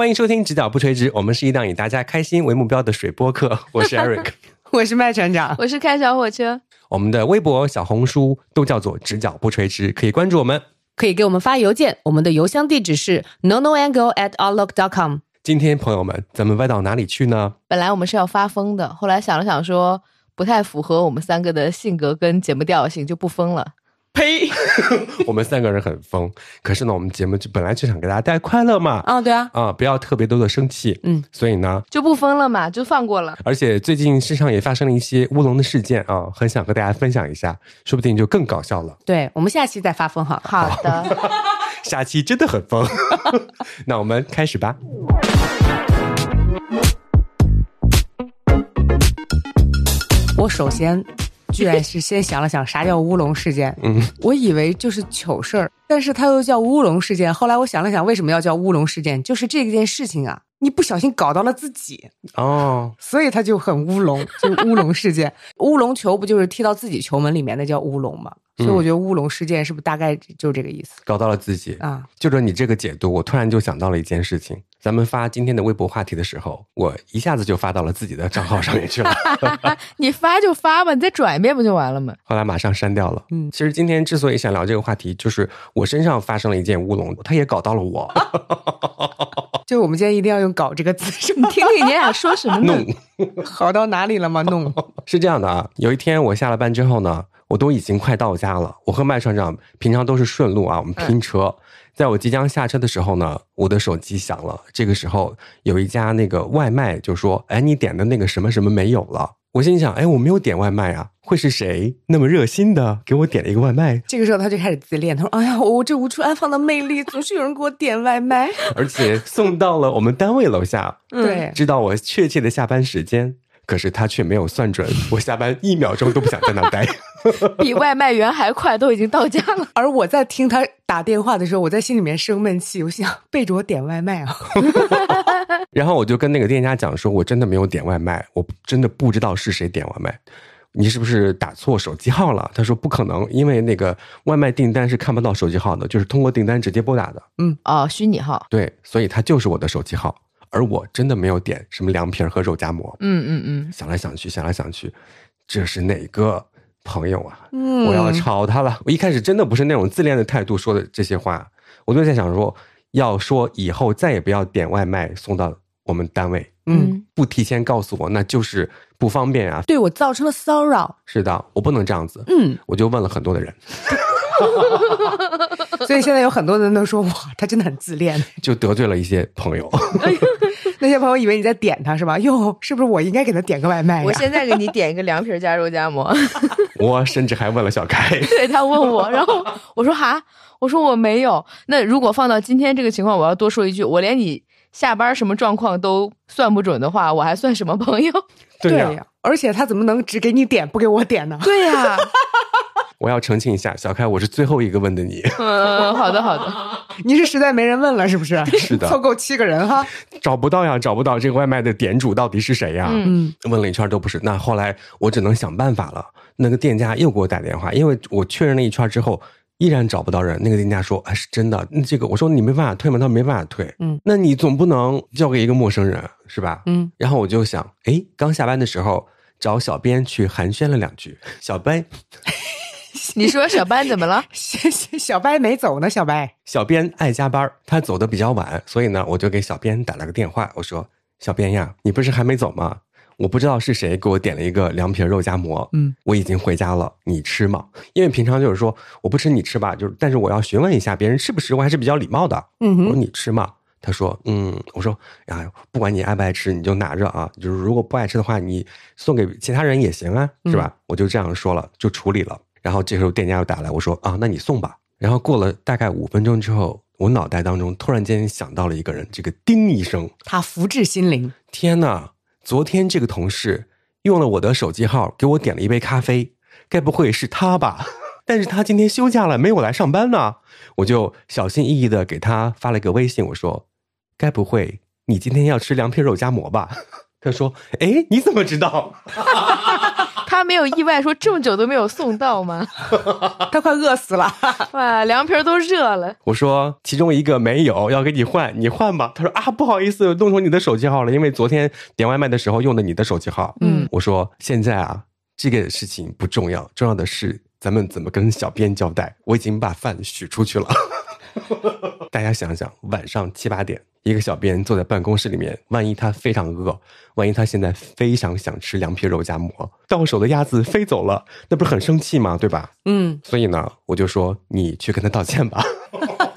欢迎收听《直角不垂直》，我们是一档以大家开心为目标的水播客。我是 Eric，我是麦船长，我是开小火车。我们的微博、小红书都叫做“直角不垂直”，可以关注我们，可以给我们发邮件，我们的邮箱地址是 nonoangle at outlook dot com。今天朋友们，咱们歪到哪里去呢？本来我们是要发疯的，后来想了想，说不太符合我们三个的性格跟节目调性，就不疯了。呸！我们三个人很疯，可是呢，我们节目就本来就想给大家带快乐嘛。啊，对啊，啊，不要特别多的生气。嗯，所以呢，就不疯了嘛，就放过了。而且最近身上也发生了一些乌龙的事件啊，很想和大家分享一下，说不定就更搞笑了。对，我们下期再发疯哈。好的，下期真的很疯。那我们开始吧。我首先。居然是先想了想啥叫乌龙事件，嗯，我以为就是糗事儿，但是它又叫乌龙事件。后来我想了想，为什么要叫乌龙事件？就是这件事情啊，你不小心搞到了自己哦，所以它就很乌龙，就乌龙事件。乌龙球不就是踢到自己球门里面，那叫乌龙吗？所以我觉得乌龙事件是不是大概就这个意思？搞到了自己啊！就着你这个解读，我突然就想到了一件事情。咱们发今天的微博话题的时候，我一下子就发到了自己的账号上面去了。你发就发吧，你再转一遍不就完了吗？后来马上删掉了。嗯，其实今天之所以想聊这个话题，就是我身上发生了一件乌龙，他也搞到了我。就我们今天一定要用“搞”这个词，你听听你俩说什么？弄好到哪里了吗？弄 是这样的啊，有一天我下了班之后呢。我都已经快到家了。我和麦船长平常都是顺路啊，我们拼车。在我即将下车的时候呢，我的手机响了。这个时候有一家那个外卖就说：“哎，你点的那个什么什么没有了。”我心想：“哎，我没有点外卖啊，会是谁那么热心的给我点了一个外卖？”这个时候他就开始自恋，他说：“哎呀，我这无处安放的魅力，总是有人给我点外卖，而且送到了我们单位楼下。对，知道我确切的下班时间。”可是他却没有算准，我下班一秒钟都不想在那待，比外卖员还快，都已经到家了。而我在听他打电话的时候，我在心里面生闷气，我想背着我点外卖啊。然后我就跟那个店家讲说，我真的没有点外卖，我真的不知道是谁点外卖，你是不是打错手机号了？他说不可能，因为那个外卖订单是看不到手机号的，就是通过订单直接拨打的。嗯，哦，虚拟号。对，所以他就是我的手机号。而我真的没有点什么凉皮和肉夹馍。嗯嗯嗯，想来想去，想来想去，这是哪个朋友啊？嗯，我要炒他了。我一开始真的不是那种自恋的态度说的这些话，我就在想说，要说以后再也不要点外卖送到我们单位。嗯，不提前告诉我，那就是不方便啊，对我造成了骚扰。是的，我不能这样子。嗯，我就问了很多的人。所以现在有很多人都说哇，他真的很自恋，就得罪了一些朋友。那些朋友以为你在点他是吧？哟，是不是我应该给他点个外卖？我现在给你点一个凉皮加肉夹馍。我甚至还问了小开，对他问我，然后我说哈，我说我没有。那如果放到今天这个情况，我要多说一句，我连你下班什么状况都算不准的话，我还算什么朋友？对呀，而且他怎么能只给你点不给我点呢？对呀。我要澄清一下，小开，我是最后一个问的你。嗯，好的好的，你是实在没人问了是不是？是的，凑够七个人哈，找不到呀，找不到这个外卖的点主到底是谁呀？嗯，问了一圈都不是。那后来我只能想办法了。那个店家又给我打电话，因为我确认了一圈之后，依然找不到人。那个店家说：“哎，是真的。”那这个我说你没办法退吗？他说没办法退。嗯，那你总不能交给一个陌生人是吧？嗯。然后我就想，哎，刚下班的时候找小编去寒暄了两句，小编。你说小班怎么了？小班没走呢。小班，小编爱加班，他走的比较晚，所以呢，我就给小编打了个电话。我说：“小编呀，你不是还没走吗？我不知道是谁给我点了一个凉皮肉夹馍。嗯，我已经回家了，你吃吗？因为平常就是说我不吃你吃吧，就是但是我要询问一下别人吃不吃，我还是比较礼貌的。嗯，我说你吃吗？他说嗯，我说呀，不管你爱不爱吃，你就拿着啊。就是如果不爱吃的话，你送给其他人也行啊，是吧？我就这样说了，就处理了。”然后这时候店家又打来，我说啊，那你送吧。然后过了大概五分钟之后，我脑袋当中突然间想到了一个人，这个丁医生，他福至心灵。天呐，昨天这个同事用了我的手机号给我点了一杯咖啡，该不会是他吧？但是他今天休假了，没有来上班呢。我就小心翼翼的给他发了个微信，我说，该不会你今天要吃凉皮肉夹馍吧？他说，哎，你怎么知道？他没有意外说这么久都没有送到吗？他快饿死了，哇，凉皮都热了。我说其中一个没有，要给你换，你换吧。他说啊，不好意思，弄成你的手机号了，因为昨天点外卖的时候用的你的手机号。嗯，我说现在啊，这个事情不重要，重要的是咱们怎么跟小编交代。我已经把饭许出去了。大家想想，晚上七八点，一个小编坐在办公室里面，万一他非常饿，万一他现在非常想吃凉皮肉夹馍，到手的鸭子飞走了，那不是很生气吗？对吧？嗯，所以呢，我就说你去跟他道歉吧。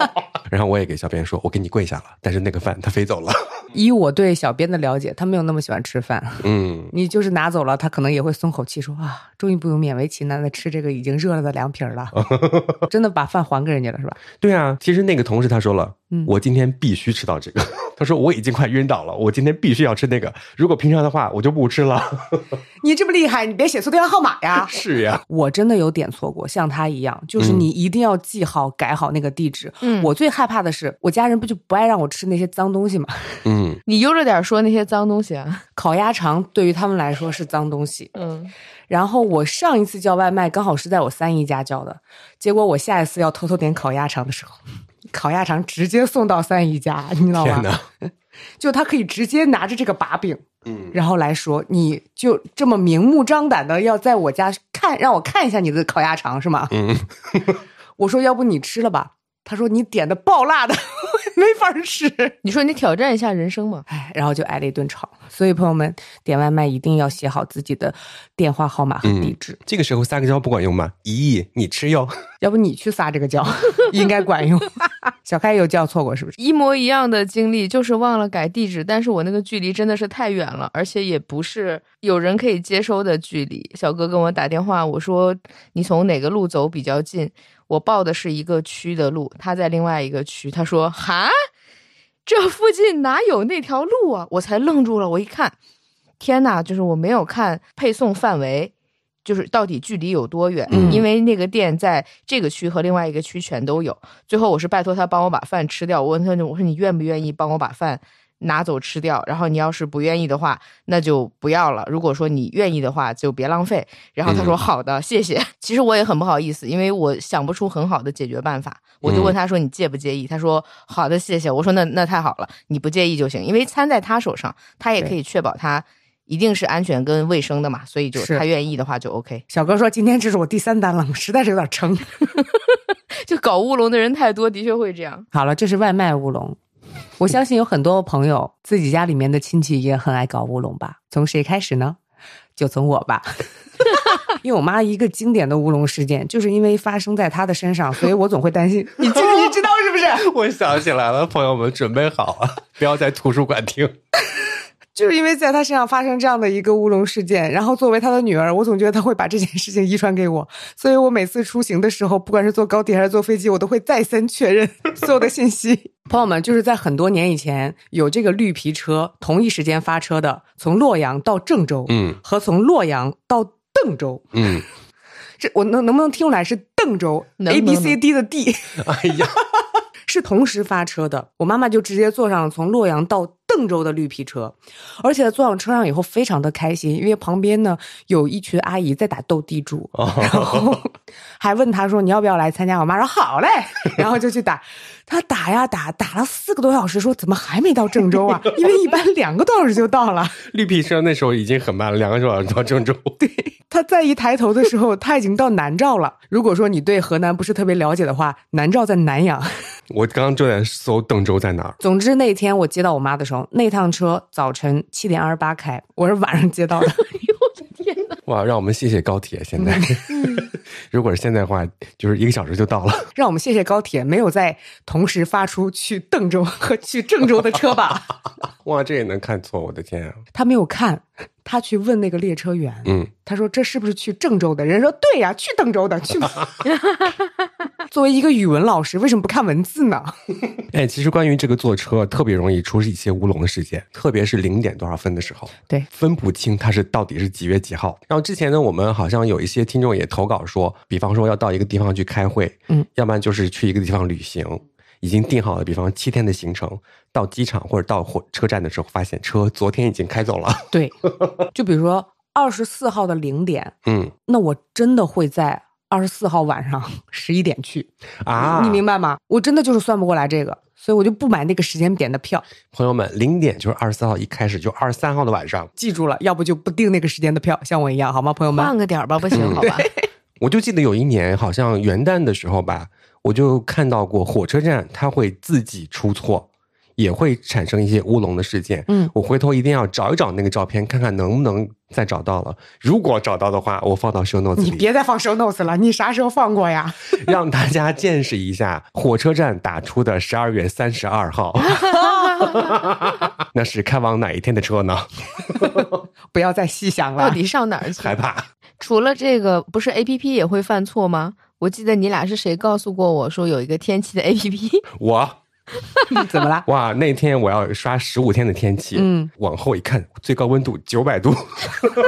然后我也给小编说，我给你跪下了，但是那个饭他飞走了。以我对小编的了解，他没有那么喜欢吃饭。嗯，你就是拿走了，他可能也会松口气，说啊，终于不用勉为其难的吃这个已经热了的凉皮了。真的把饭还给人家了是吧？对啊，其实那个同事他说了，我今天必须吃到这个。他说我已经快晕倒了，我今天必须要吃那个。如果平常的话，我就不吃了。你这么厉害，你别写错电话号码呀！是呀，我真的有点错过，像他一样，就是你一定要记好、改好那个地址。嗯，我最害怕的是，我家人不就不爱让我吃那些脏东西吗？嗯，你悠着点说那些脏东西啊。烤鸭肠对于他们来说是脏东西。嗯，然后我上一次叫外卖刚好是在我三姨家叫的，结果我下一次要偷偷点烤鸭肠的时候。烤鸭肠直接送到三姨家，你知道吗？就他可以直接拿着这个把柄，嗯，然后来说，你就这么明目张胆的要在我家看，让我看一下你的烤鸭肠是吗？嗯，我说要不你吃了吧。他说你点的爆辣的，没法吃。你说你挑战一下人生嘛？哎，然后就挨了一顿吵。所以朋友们点外卖一定要写好自己的电话号码和地址。这个时候撒个娇不管用吗？咦，你吃哟？要不你去撒这个娇，应该管用。小开有叫错过是不是？一模一样的经历，就是忘了改地址，但是我那个距离真的是太远了，而且也不是有人可以接收的距离。小哥跟我打电话，我说你从哪个路走比较近？我报的是一个区的路，他在另外一个区。他说：“哈，这附近哪有那条路啊？”我才愣住了。我一看，天哪！就是我没有看配送范围，就是到底距离有多远？因为那个店在这个区和另外一个区全都有。最后我是拜托他帮我把饭吃掉。我问他：“我说你愿不愿意帮我把饭？”拿走吃掉，然后你要是不愿意的话，那就不要了。如果说你愿意的话，就别浪费。然后他说好的，谢谢。其实我也很不好意思，因为我想不出很好的解决办法。我就问他说你介不介意？他说好的，谢谢。我说那那太好了，你不介意就行，因为餐在他手上，他也可以确保他一定是安全跟卫生的嘛。所以就他愿意的话就 OK。小哥说今天这是我第三单了，实在是有点撑。就搞乌龙的人太多，的确会这样。好了，这是外卖乌龙。我相信有很多朋友自己家里面的亲戚也很爱搞乌龙吧？从谁开始呢？就从我吧，因为我妈一个经典的乌龙事件，就是因为发生在她的身上，所以我总会担心。你你知道是不是？我想起来了，朋友们准备好啊，不要在图书馆听。就是因为在他身上发生这样的一个乌龙事件，然后作为他的女儿，我总觉得他会把这件事情遗传给我，所以我每次出行的时候，不管是坐高铁还是坐飞机，我都会再三确认 所有的信息。朋友们，就是在很多年以前，有这个绿皮车同一时间发车的，从洛阳到郑州，嗯，和从洛阳到邓州，嗯，这我能能不能听出来是邓州？A B C D 的 D，哎呀，是同时发车的。我妈妈就直接坐上从洛阳到。郑州的绿皮车，而且坐上车上以后非常的开心，因为旁边呢有一群阿姨在打斗地主，然后还问他说你要不要来参加？我妈说好嘞，然后就去打。他打呀打，打了四个多小时，说怎么还没到郑州啊？因为一般两个多小时就到了。绿皮车那时候已经很慢了，两个多小时到郑州。对，他再一抬头的时候，他已经到南诏了。如果说你对河南不是特别了解的话，南诏在南阳。我刚刚就在搜邓州在哪儿。总之那天我接到我妈的时候，那趟车早晨七点二十八开，我是晚上接到的。哎呦我的天哪哇，让我们谢谢高铁！现在，如果是现在的话，就是一个小时就到了。让我们谢谢高铁，没有在同时发出去邓州和去郑州的车吧？哇，这也能看错！我的天啊！他没有看。他去问那个列车员，嗯，他说这是不是去郑州的？人说对呀，去郑州的，去。作为一个语文老师，为什么不看文字呢？哎，其实关于这个坐车，特别容易出一些乌龙的事件，特别是零点多少分的时候，对，分不清他是到底是几月几号。然后之前呢，我们好像有一些听众也投稿说，比方说要到一个地方去开会，嗯，要不然就是去一个地方旅行。已经定好了，比方七天的行程，到机场或者到火车站的时候，发现车昨天已经开走了。对，就比如说二十四号的零点，嗯，那我真的会在二十四号晚上 十一点去啊，你明白吗？我真的就是算不过来这个，所以我就不买那个时间点的票。朋友们，零点就是二十四号一开始，就二十三号的晚上，记住了，要不就不订那个时间的票，像我一样，好吗，朋友们？换个点吧，不行，好吧？我就记得有一年，好像元旦的时候吧，我就看到过火车站，它会自己出错。也会产生一些乌龙的事件。嗯，我回头一定要找一找那个照片，看看能不能再找到了。如果找到的话，我放到 show notes 里。你别再放 show notes 了，你啥时候放过呀？让大家见识一下火车站打出的十二月三十二号。那是开往哪一天的车呢？不要再细想了。到底上哪儿去？害怕。除了这个，不是 A P P 也会犯错吗？我记得你俩是谁告诉过我说有一个天气的 A P P？我。怎么了？哇，那天我要刷十五天的天气，嗯，往后一看，最高温度九百度，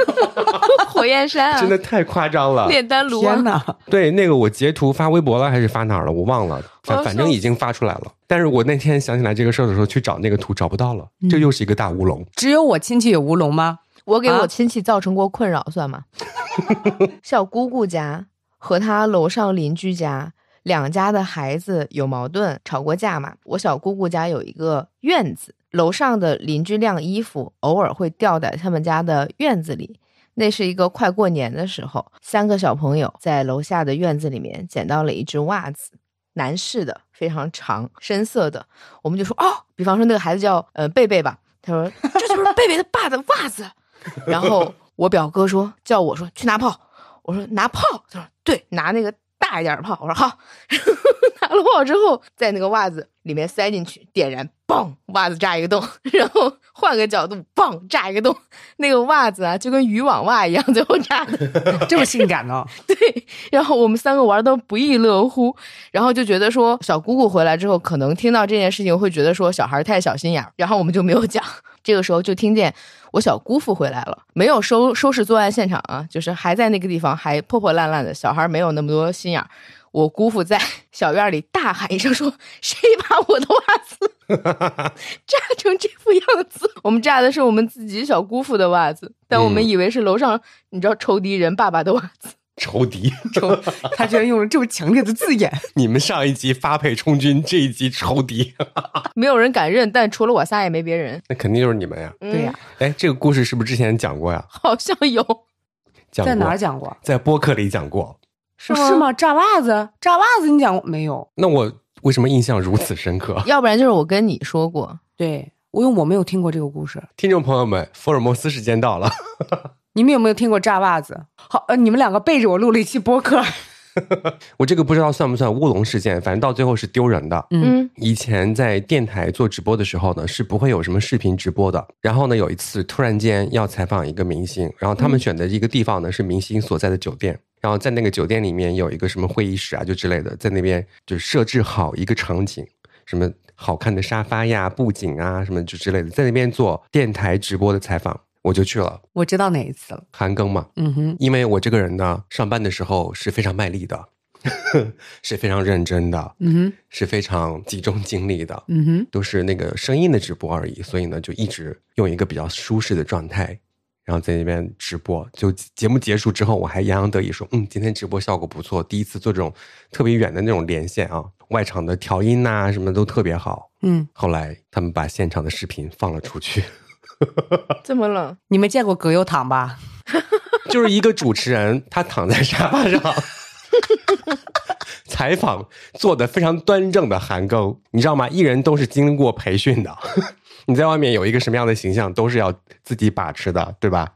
火焰山啊，真的太夸张了，炼丹炉，天呐！对，那个我截图发微博了，还是发哪儿了？我忘了，反反正已经发出来了。但是我那天想起来这个事儿的时候，去找那个图找不到了，这又是一个大乌龙。只有我亲戚有乌龙吗？我给我亲戚造成过困扰，算吗？小姑姑家和她楼上邻居家。两家的孩子有矛盾，吵过架嘛？我小姑姑家有一个院子，楼上的邻居晾衣服，偶尔会掉在他们家的院子里。那是一个快过年的时候，三个小朋友在楼下的院子里面捡到了一只袜子，男士的，非常长，深色的。我们就说哦，比方说那个孩子叫呃贝贝吧，他说这就是贝贝的爸的袜子。然后我表哥说叫我说去拿炮，我说拿炮，他说对，拿那个。大一点的炮，我说好，拿了炮之后，在那个袜子里面塞进去，点燃，嘣，袜子炸一个洞，然后换个角度，嘣，炸一个洞，那个袜子啊，就跟渔网袜一样，最后炸的。这么性感呢？对，然后我们三个玩的不亦乐乎，然后就觉得说，小姑姑回来之后，可能听到这件事情会觉得说小孩太小心眼，然后我们就没有讲。这个时候就听见我小姑父回来了，没有收收拾作案现场啊，就是还在那个地方，还破破烂烂的。小孩没有那么多心眼儿。我姑父在 小院里大喊一声说：“谁把我的袜子 炸成这副样子？” 我们炸的是我们自己小姑父的袜子，但我们以为是楼上你知道仇敌人爸爸的袜子。仇敌，仇，他居然用了这么强烈的字眼。你们上一集发配充军，这一集仇敌，没有人敢认，但除了我仨也没别人。那肯定就是你们呀。对呀。哎，这个故事是不是之前讲过呀？好像有。讲在哪儿讲过？在播客里讲过。是吗是吗？炸袜子，炸袜子，你讲过没有？那我为什么印象如此深刻？要不然就是我跟你说过。对，我因为我没有听过这个故事。听众朋友们，福尔摩斯时间到了。你们有没有听过炸袜子？好，呃，你们两个背着我录了一期播客。我这个不知道算不算乌龙事件，反正到最后是丢人的。嗯，以前在电台做直播的时候呢，是不会有什么视频直播的。然后呢，有一次突然间要采访一个明星，然后他们选的一个地方呢是明星所在的酒店，然后在那个酒店里面有一个什么会议室啊，就之类的，在那边就设置好一个场景，什么好看的沙发呀、布景啊，什么就之类的，在那边做电台直播的采访。我就去了，我知道哪一次了，韩庚嘛，嗯哼，因为我这个人呢，上班的时候是非常卖力的，是非常认真的，嗯哼，是非常集中精力的，嗯哼，都是那个声音的直播而已，所以呢，就一直用一个比较舒适的状态，然后在那边直播。就节目结束之后，我还洋洋得意说，嗯，今天直播效果不错，第一次做这种特别远的那种连线啊，外场的调音呐什么都特别好，嗯。后来他们把现场的视频放了出去。这么冷？你没见过葛优躺吧？就是一个主持人，他躺在沙发上 采访，做的非常端正的韩庚，你知道吗？艺人都是经过培训的，你在外面有一个什么样的形象，都是要自己把持的，对吧？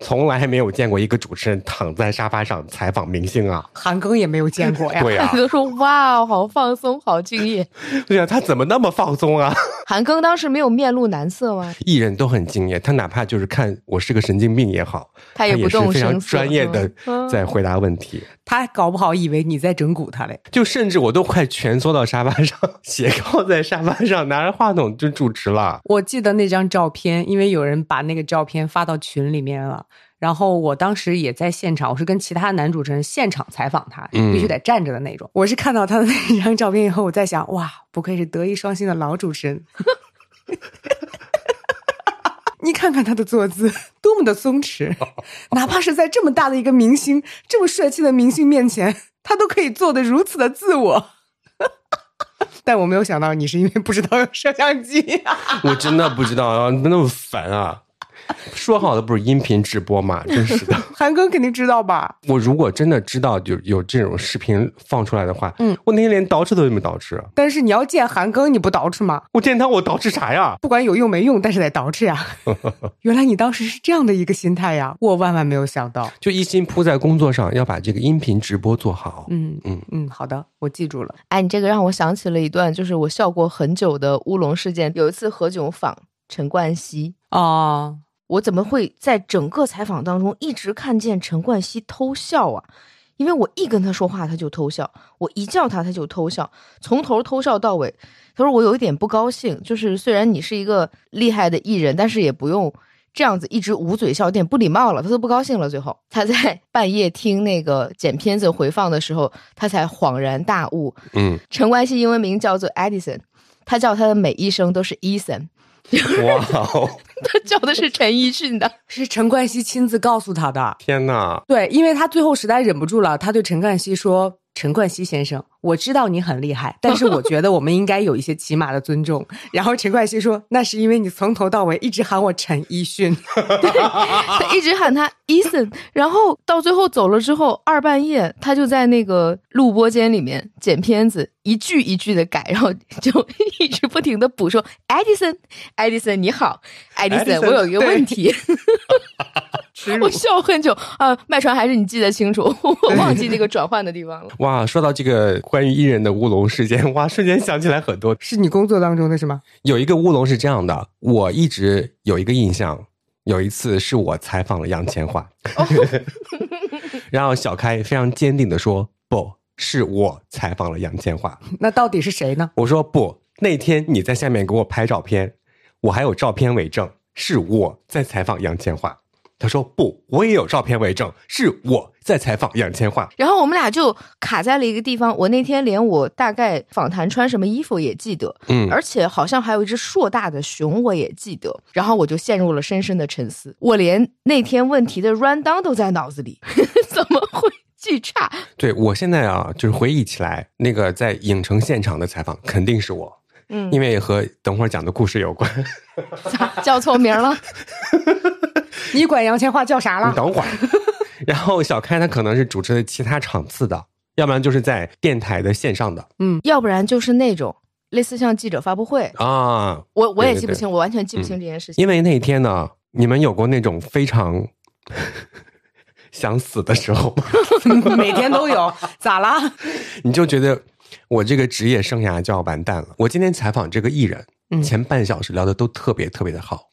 从来没有见过一个主持人躺在沙发上采访明星啊！韩庚也没有见过呀。对呀，都说哇，好放松，好敬业。对呀，他怎么那么放松啊？韩庚当时没有面露难色吗？艺人都很敬业，他哪怕就是看我是个神经病也好，他也不动声色，专业的在回答问题。他搞不好以为你在整蛊他嘞，就甚至我都快蜷缩到沙发上，斜靠在沙发上，拿着话筒就主持了。我记得那张照片，因为有人把那个照片发到群里面了。然后我当时也在现场，我是跟其他男主持人现场采访他，必须得站着的那种。我是看到他的那张照片以后，我在想，哇，不愧是德艺双馨的老主持人。你看看看他的坐姿多么的松弛，哪怕是在这么大的一个明星、这么帅气的明星面前，他都可以做的如此的自我。但我没有想到你是因为不知道有摄像机，我真的不知道啊，那么烦啊！说好的不是音频直播吗？真是的，韩庚肯定知道吧？我如果真的知道就有这种视频放出来的话，嗯，我那天连捯饬都没捯饬。但是你要见韩庚，你不捯饬吗？我见他，我捯饬啥呀？不管有用没用，但是得捯饬呀。原来你当时是这样的一个心态呀，我万万没有想到，就一心扑在工作上，要把这个音频直播做好。嗯嗯嗯，好的，我记住了。哎，你这个让我想起了一段，就是我笑过很久的乌龙事件。有一次何炅访陈冠希啊。我怎么会在整个采访当中一直看见陈冠希偷笑啊？因为我一跟他说话他就偷笑，我一叫他他就偷笑，从头偷笑到尾。他说我有一点不高兴，就是虽然你是一个厉害的艺人，但是也不用这样子一直捂嘴笑，有点不礼貌了。他都不高兴了。最后他在 半夜听那个剪片子回放的时候，他才恍然大悟。嗯，陈冠希英文名叫做 Edison，他叫他的每一声都是 Eason。哇哦！他叫的是陈奕迅的，是陈冠希亲自告诉他的。天哪！对，因为他最后实在忍不住了，他对陈冠希说。陈冠希先生，我知道你很厉害，但是我觉得我们应该有一些起码的尊重。然后陈冠希说：“那是因为你从头到尾一直喊我陈奕迅，他一直喊他 Eason。然后到最后走了之后，二半夜他就在那个录播间里面剪片子，一句一句的改，然后就一直不停的补说：Edison，Edison 你好，Edison 我有一个问题。”我笑很久啊！麦传还是你记得清楚，我忘记那个转换的地方了。哇，说到这个关于艺人的乌龙事件，哇，瞬间想起来很多。是你工作当中的是吗？有一个乌龙是这样的，我一直有一个印象，有一次是我采访了杨千嬅，然后小开非常坚定的说：“不是我采访了杨千嬅。”那到底是谁呢？我说不，那天你在下面给我拍照片，我还有照片为证，是我在采访杨千嬅。他说不，我也有照片为证，是我在采访杨千嬅。然后我们俩就卡在了一个地方。我那天连我大概访谈穿什么衣服也记得，嗯，而且好像还有一只硕大的熊，我也记得。然后我就陷入了深深的沉思。我连那天问题的 run down 都在脑子里，怎么会记差？对我现在啊，就是回忆起来，那个在影城现场的采访肯定是我，嗯，因为和等会儿讲的故事有关。叫错名了。你管杨千嬅叫啥了？你等会儿。然后小开他可能是主持的其他场次的，要不然就是在电台的线上的，嗯，要不然就是那种类似像记者发布会啊。我我也记不清，我完全记不清这件事情。因为那天呢，你们有过那种非常 想死的时候吗？每天都有，咋啦？你就觉得我这个职业生涯就要完蛋了。我今天采访这个艺人，前半小时聊的都特别特别的好。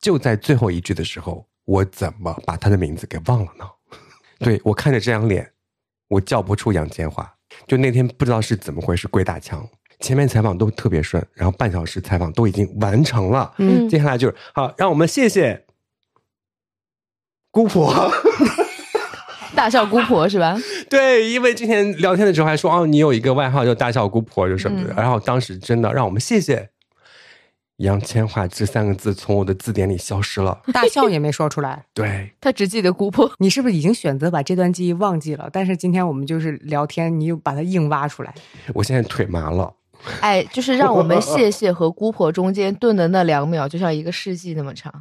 就在最后一句的时候，我怎么把他的名字给忘了呢？对我看着这张脸，我叫不出杨千嬅。就那天不知道是怎么回事，鬼打墙。前面采访都特别顺，然后半小时采访都已经完成了。嗯，接下来就是好，让我们谢谢姑婆，大笑姑婆是吧？对，因为之前聊天的时候还说哦，你有一个外号叫大笑姑婆，就什么的。然后当时真的让我们谢谢。杨千嬅这三个字从我的字典里消失了，大笑也没说出来。对他只记得姑婆，你是不是已经选择把这段记忆忘记了？但是今天我们就是聊天，你又把它硬挖出来。我现在腿麻了。哎，就是让我们谢谢和姑婆中间顿的那两秒，就像一个世纪那么长。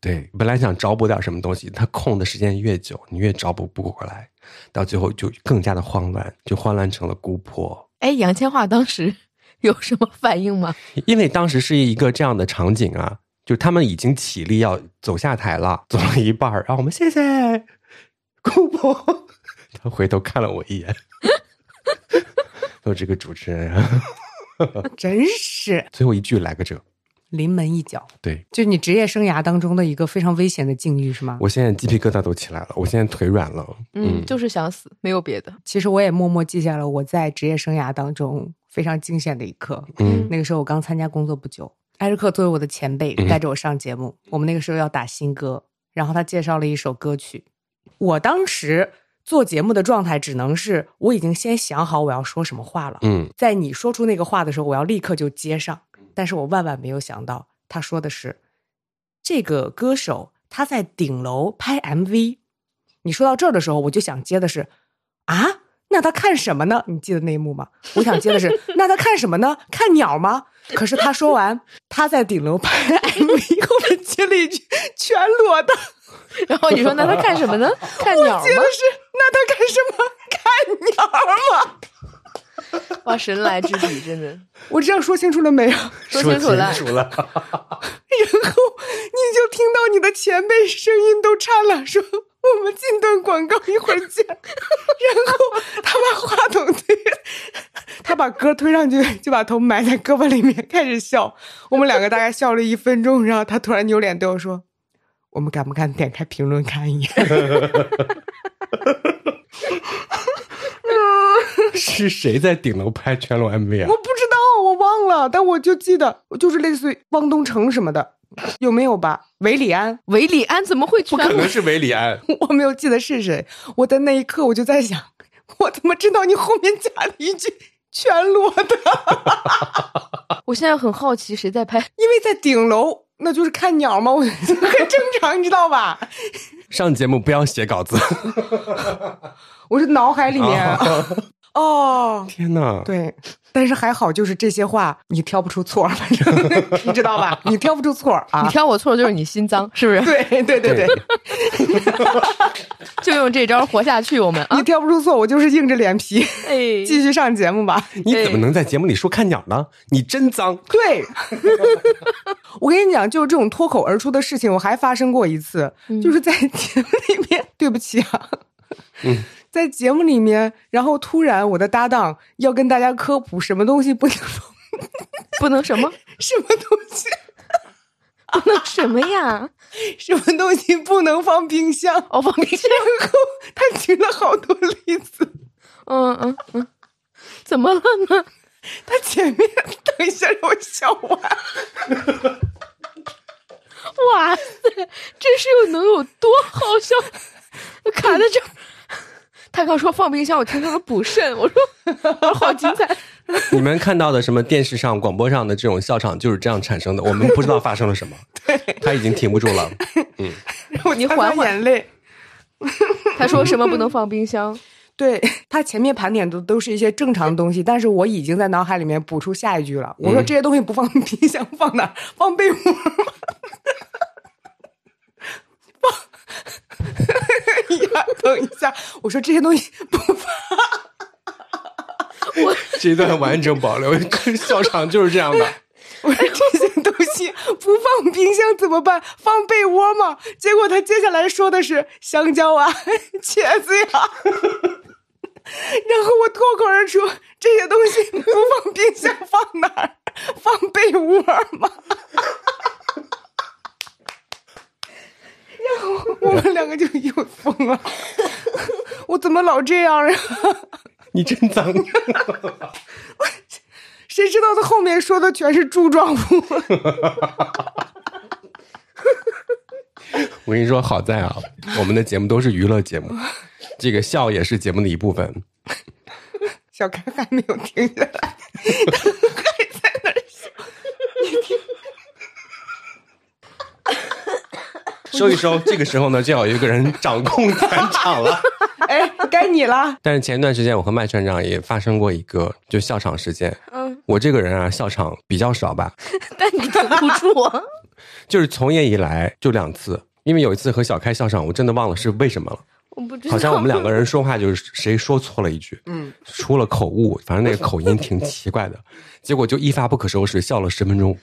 对，本来想找补点什么东西，他空的时间越久，你越找补不过来，到最后就更加的慌乱，就慌乱成了姑婆。哎，杨千嬅当时。有什么反应吗？因为当时是一个这样的场景啊，就他们已经起立要走下台了，走了一半儿然后我们谢谢姑婆，他回头看了我一眼，说这个主持人啊，真是最后一句来个这，临门一脚，对，就你职业生涯当中的一个非常危险的境遇是吗？我现在鸡皮疙瘩都起来了，我现在腿软了，嗯，就是想死，没有别的。其实我也默默记下了我在职业生涯当中。非常惊险的一刻。嗯，那个时候我刚参加工作不久，艾瑞克作为我的前辈，带着我上节目。我们那个时候要打新歌，然后他介绍了一首歌曲。我当时做节目的状态只能是我已经先想好我要说什么话了。嗯，在你说出那个话的时候，我要立刻就接上。但是我万万没有想到，他说的是这个歌手他在顶楼拍 MV。你说到这儿的时候，我就想接的是啊，那他看什么呢？你记得那一幕吗？我想接的是那他看什么呢？看鸟吗？可是他说完他在顶楼拍 MV 后面接了一句全裸的，然后你说那他看什么呢？看鸟吗？接的是那他看什么？看鸟吗？哇，神来之笔，真的！我这样说清楚了没有？说清楚了。然后你就听到你的前辈声音都颤了，说：“我们进段广告，一会儿见。”然后他把话筒推，他把歌推上去，就把头埋在胳膊里面开始笑。我们两个大概笑了一分钟，然后他突然扭脸对我说：“我们敢不敢点开评论看一眼？” 是谁在顶楼拍全裸 MV 啊？我不知道，我忘了，但我就记得，就是类似于汪东城什么的，有没有吧？韦礼安，韦礼安怎么会？不可能是韦礼安，我没有记得是谁。我的那一刻，我就在想，我怎么知道你后面加了一句全裸的？我现在很好奇，谁在拍？因为在顶楼，那就是看鸟吗？我很正常，你知道吧？上节目不要写稿子。我是脑海里面。哦，天哪！对，但是还好，就是这些话你挑不出错，反正你知道吧？你挑不出错啊！你挑我错就是你心脏，是不是？对对对对，就用这招活下去。我们你挑不出错，我就是硬着脸皮哎，继续上节目吧。你怎么能在节目里说看鸟呢？你真脏！对，我跟你讲，就是这种脱口而出的事情，我还发生过一次，就是在节目里面。对不起啊，嗯。在节目里面，然后突然我的搭档要跟大家科普什么东西不能 不能什么 什么东西不能什么呀？什么东西不能放冰箱？哦，放冰箱。然后他举了好多例子。嗯嗯嗯，怎么了呢？他前面等一下让我笑完。哇塞，这是有能有多好笑？卡在这。他刚说放冰箱，我听成了补肾。我说好精彩。你们看到的什么电视上、广播上的这种笑场就是这样产生的。我们不知道发生了什么，他已经停不住了。嗯，你缓缓眼泪。他说什么不能放冰箱？对他前面盘点的都是一些正常的东西，但是我已经在脑海里面补出下一句了。我说这些东西不放冰箱，放哪？放被窝。呀，等一下，我说这些东西不发，我这一段完整保留，笑场就是这样的。我说这些东西不放冰箱怎么办？放被窝吗？结果他接下来说的是香蕉啊、茄子呀，然后我脱口而出这些东西不放冰箱放哪儿？放被窝吗？然后 我们两个就又疯了，我怎么老这样呀？你真脏！谁知道他后面说的全是柱状物？我跟你说，好在啊，我们的节目都是娱乐节目，这个笑也是节目的一部分。小开还没有停下来，还在那笑，你听。收一收，这个时候呢，就要有一个人掌控全场了。哎，该你了。但是前一段时间，我和麦船长也发生过一个就笑场事件。嗯，我这个人啊，笑场比较少吧。但你挺不住。就是从业以来就两次，因为有一次和小开笑场，我真的忘了是为什么了。我不知道。好像我们两个人说话就是谁说错了一句，嗯，出了口误，反正那个口音挺奇怪的，结果就一发不可收拾，笑了十分钟。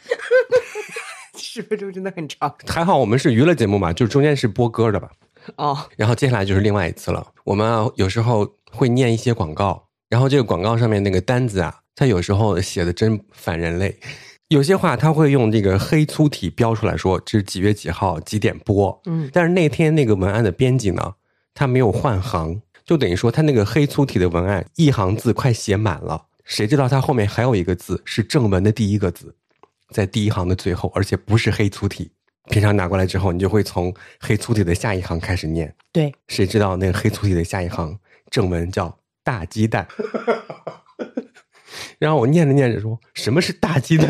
十分钟真的很长，还好我们是娱乐节目嘛，就中间是播歌的吧。哦，然后接下来就是另外一次了。我们有时候会念一些广告，然后这个广告上面那个单子啊，它有时候写的真反人类。有些话他会用这个黑粗体标出来说这是几月几号几点播。嗯，但是那天那个文案的编辑呢，他没有换行，就等于说他那个黑粗体的文案一行字快写满了，谁知道他后面还有一个字是正文的第一个字。在第一行的最后，而且不是黑粗体。平常拿过来之后，你就会从黑粗体的下一行开始念。对，谁知道那个黑粗体的下一行正文叫大鸡蛋？然后我念着念着说：“什么是大鸡蛋？”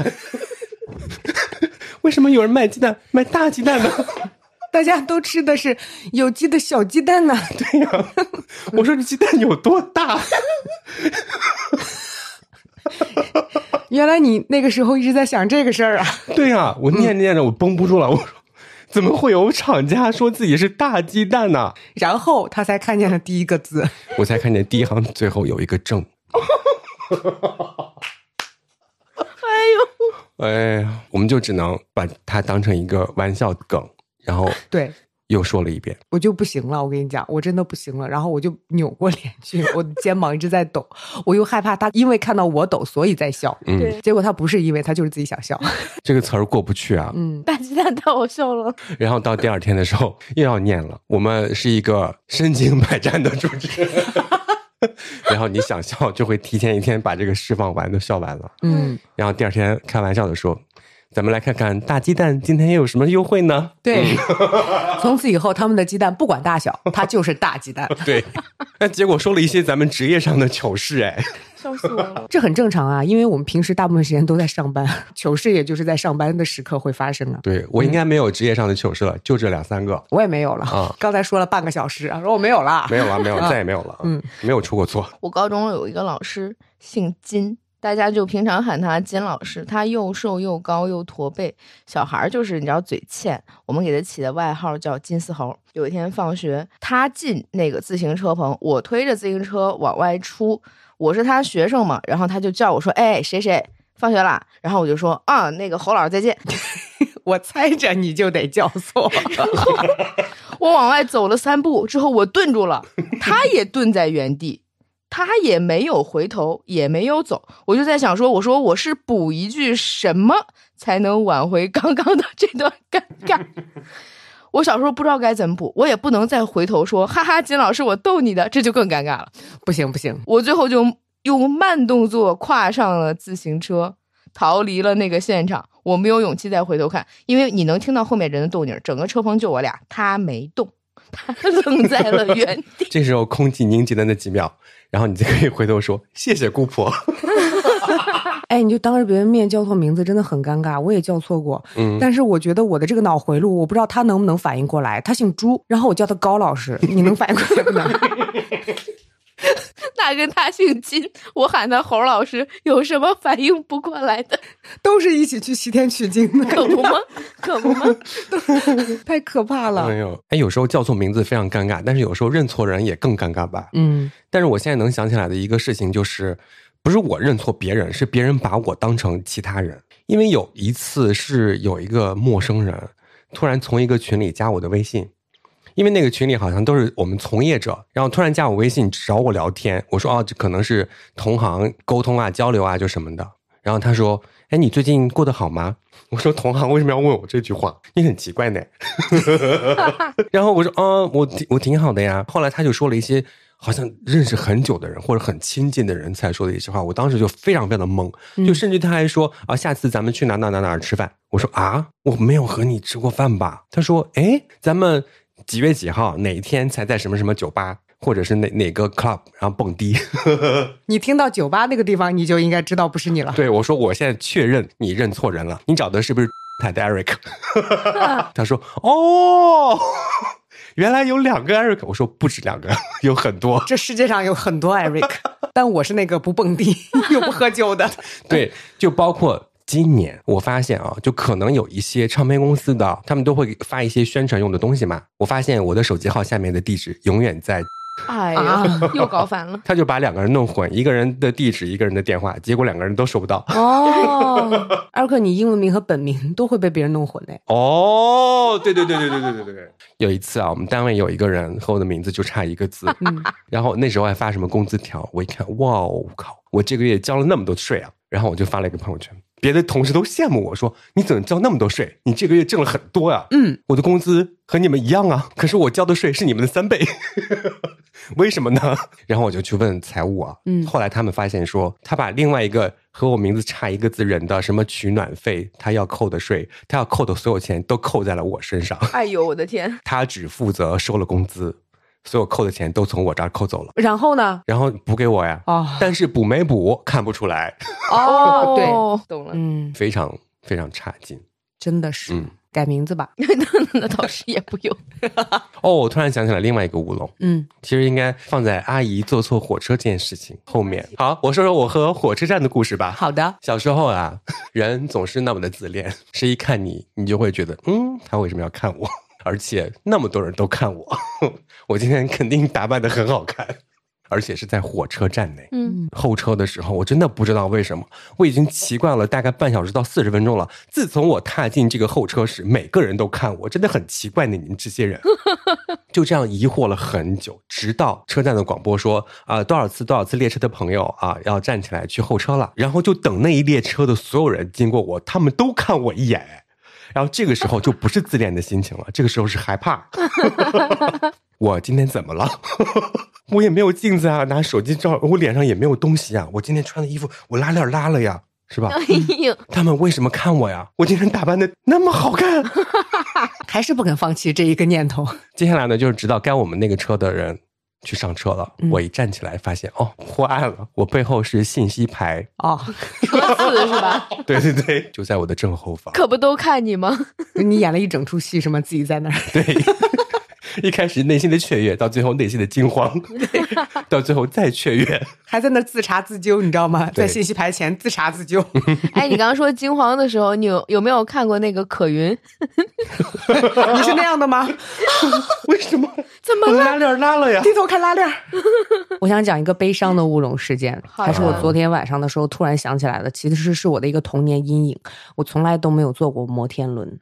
我 为什么有人卖鸡蛋卖大鸡蛋呢？大家都吃的是有机的小鸡蛋呢。对呀，我说这鸡蛋有多大？原来你那个时候一直在想这个事儿啊？对呀，我念着念着我绷不住了，我说怎么会有厂家说自己是大鸡蛋呢？然后他才看见了第一个字，我才看见第一行最后有一个正。哎呦，哎呀，我们就只能把它当成一个玩笑梗，然后对。又说了一遍，我就不行了。我跟你讲，我真的不行了。然后我就扭过脸去，我的肩膀一直在抖。我又害怕他因为看到我抖，所以在笑。嗯，结果他不是因为他就是自己想笑。这个词儿过不去啊。嗯，大鸡蛋太好笑了。然后到第二天的时候又要念了。我们是一个身经百战的主持人，然后你想笑就会提前一天把这个释放完都笑完了。嗯，然后第二天开玩笑的说。咱们来看看大鸡蛋今天又有什么优惠呢？对，从此以后他们的鸡蛋不管大小，它就是大鸡蛋。对，那结果说了一些咱们职业上的糗事，哎，笑死我了。这很正常啊，因为我们平时大部分时间都在上班，糗事也就是在上班的时刻会发生啊。对我应该没有职业上的糗事了，就这两三个，我也没有了啊。刚才说了半个小时，说我没有了，没有了，没有，再也没有了，嗯，没有出过错。我高中有一个老师姓金。大家就平常喊他金老师，他又瘦又高又驼背，小孩儿就是你知道嘴欠，我们给他起的外号叫金丝猴。有一天放学，他进那个自行车棚，我推着自行车往外出，我是他学生嘛，然后他就叫我说：“哎，谁谁放学啦？”然后我就说：“啊，那个侯老师再见。”我猜着你就得叫错。我往外走了三步之后，我顿住了，他也顿在原地。他也没有回头，也没有走，我就在想说，我说我是补一句什么才能挽回刚刚的这段尴尬？我小时候不知道该怎么补，我也不能再回头说，哈哈，金老师，我逗你的，这就更尴尬了。不行不行，我最后就用慢动作跨上了自行车，逃离了那个现场。我没有勇气再回头看，因为你能听到后面人的动静，整个车棚就我俩，他没动，他愣在了原地。这时候空气凝结的那几秒。然后你就可以回头说谢谢姑婆。哎，你就当着别人面叫错名字，真的很尴尬。我也叫错过，嗯，但是我觉得我的这个脑回路，我不知道他能不能反应过来。他姓朱，然后我叫他高老师，你能反应过来不能？那跟他姓金，我喊他侯老师，有什么反应不过来的？都是一起去西天取经的，可不吗？可不吗？太可怕了！没有，哎，有时候叫错名字非常尴尬，但是有时候认错人也更尴尬吧？嗯。但是我现在能想起来的一个事情就是，不是我认错别人，是别人把我当成其他人。因为有一次是有一个陌生人突然从一个群里加我的微信。因为那个群里好像都是我们从业者，然后突然加我微信找我聊天，我说哦，这可能是同行沟通啊、交流啊，就什么的。然后他说：“哎，你最近过得好吗？”我说：“同行为什么要问我这句话？你很奇怪呢。”然后我说：“嗯，我我挺好的呀。”后来他就说了一些好像认识很久的人或者很亲近的人才说的一些话，我当时就非常非常的懵，就甚至他还说：“啊，下次咱们去哪哪哪哪吃饭。”我说：“啊，我没有和你吃过饭吧？”他说：“哎，咱们。”几月几号哪一天才在什么什么酒吧，或者是哪哪个 club，然后蹦迪？你听到酒吧那个地方，你就应该知道不是你了。对我说，我现在确认你认错人了，你找的是不是 泰的 Eric？他说：“哦，原来有两个 Eric。”我说：“不止两个，有很多。这世界上有很多 Eric，但我是那个不蹦迪又不喝酒的。对，就包括。今年我发现啊，就可能有一些唱片公司的，他们都会发一些宣传用的东西嘛。我发现我的手机号下面的地址永远在，哎呀，又搞反了。他就把两个人弄混，一个人的地址，一个人的电话，结果两个人都收不到。哦，二克，你英文名和本名都会被别人弄混嘞。哦，对对对对对对对对。有一次啊，我们单位有一个人和我的名字就差一个字，嗯然后那时候还发什么工资条，我一看，哇，我靠，我这个月交了那么多税啊，然后我就发了一个朋友圈。别的同事都羡慕我说：“你怎么交那么多税？你这个月挣了很多呀。”嗯，我的工资和你们一样啊，可是我交的税是你们的三倍，为什么呢？然后我就去问财务啊。嗯，后来他们发现说，他把另外一个和我名字差一个字人的什么取暖费，他要扣的税，他要扣的所有钱都扣在了我身上。哎呦，我的天！他只负责收了工资。所有扣的钱都从我这儿扣走了，然后呢？然后补给我呀。哦，但是补没补看不出来。哦，对，懂了。嗯，非常非常差劲。真的是。改名字吧，那倒是也不用。哦，我突然想起来另外一个乌龙，嗯，其实应该放在阿姨坐错火车这件事情后面。好，我说说我和火车站的故事吧。好的，小时候啊，人总是那么的自恋，谁一看你，你就会觉得，嗯，他为什么要看我？而且那么多人都看我，我今天肯定打扮的很好看。而且是在火车站内，嗯，候车的时候，我真的不知道为什么，我已经习惯了大概半小时到四十分钟了。自从我踏进这个候车室，每个人都看我，真的很奇怪呢。你们这些人，就这样疑惑了很久，直到车站的广播说啊，多少次多少次列车的朋友啊，要站起来去候车了。然后就等那一列车的所有人经过我，他们都看我一眼，然后这个时候就不是自恋的心情了，这个时候是害怕。我今天怎么了？我也没有镜子啊，拿手机照，我脸上也没有东西啊。我今天穿的衣服，我拉链拉了呀，是吧？哎呦，他们为什么看我呀？我今天打扮的那么好看，还是不肯放弃这一个念头。接下来呢，就是直到该我们那个车的人去上车了，我一站起来，发现哦，破案了，我背后是信息牌哦，车次是吧？对对对，就在我的正后方。可不都看你吗？你演了一整出戏是吗？自己在那儿。对。一开始内心的雀跃，到最后内心的惊慌，到最后再雀跃，还在那自查自纠，你知道吗？在信息牌前自查自纠。哎，你刚刚说惊慌的时候，你有有没有看过那个可云？你是那样的吗？为什么？怎么拉链拉了呀？低头看拉链。我想讲一个悲伤的乌龙事件，还是我昨天晚上的时候突然想起来了。其实是我的一个童年阴影，我从来都没有坐过摩天轮。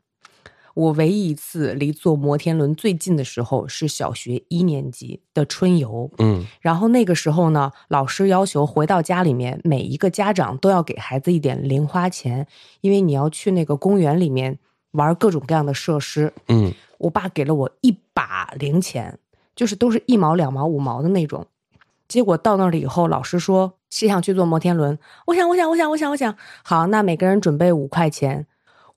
我唯一一次离坐摩天轮最近的时候是小学一年级的春游，嗯，然后那个时候呢，老师要求回到家里面，每一个家长都要给孩子一点零花钱，因为你要去那个公园里面玩各种各样的设施，嗯，我爸给了我一把零钱，就是都是一毛两毛五毛的那种，结果到那儿了以后，老师说谁想去坐摩天轮？我想，我想，我想，我想，我想，好，那每个人准备五块钱。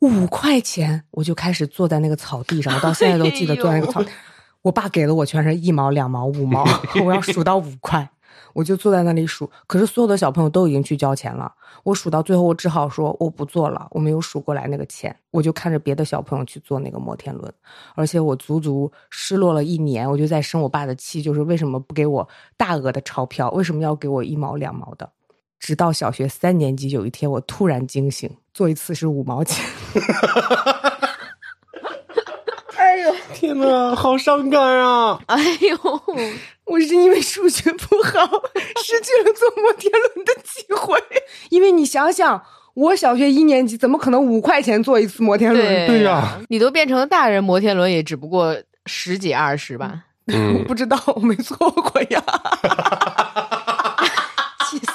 五块钱，我就开始坐在那个草地上，我到现在都记得坐在那个草。我爸给了我全是一毛、两毛、五毛，我要数到五块，我就坐在那里数。可是所有的小朋友都已经去交钱了，我数到最后，我只好说我不做了，我没有数过来那个钱。我就看着别的小朋友去坐那个摩天轮，而且我足足失落了一年，我就在生我爸的气，就是为什么不给我大额的钞票，为什么要给我一毛两毛的？直到小学三年级，有一天我突然惊醒，做一次是五毛钱。哎呦，天哪，好伤感啊！哎呦，我是因为数学不好，失去了坐摩天轮的机会。因为你想想，我小学一年级怎么可能五块钱坐一次摩天轮？对呀，你都变成大人，摩天轮也只不过十几二十吧？我 不知道，我没坐过呀。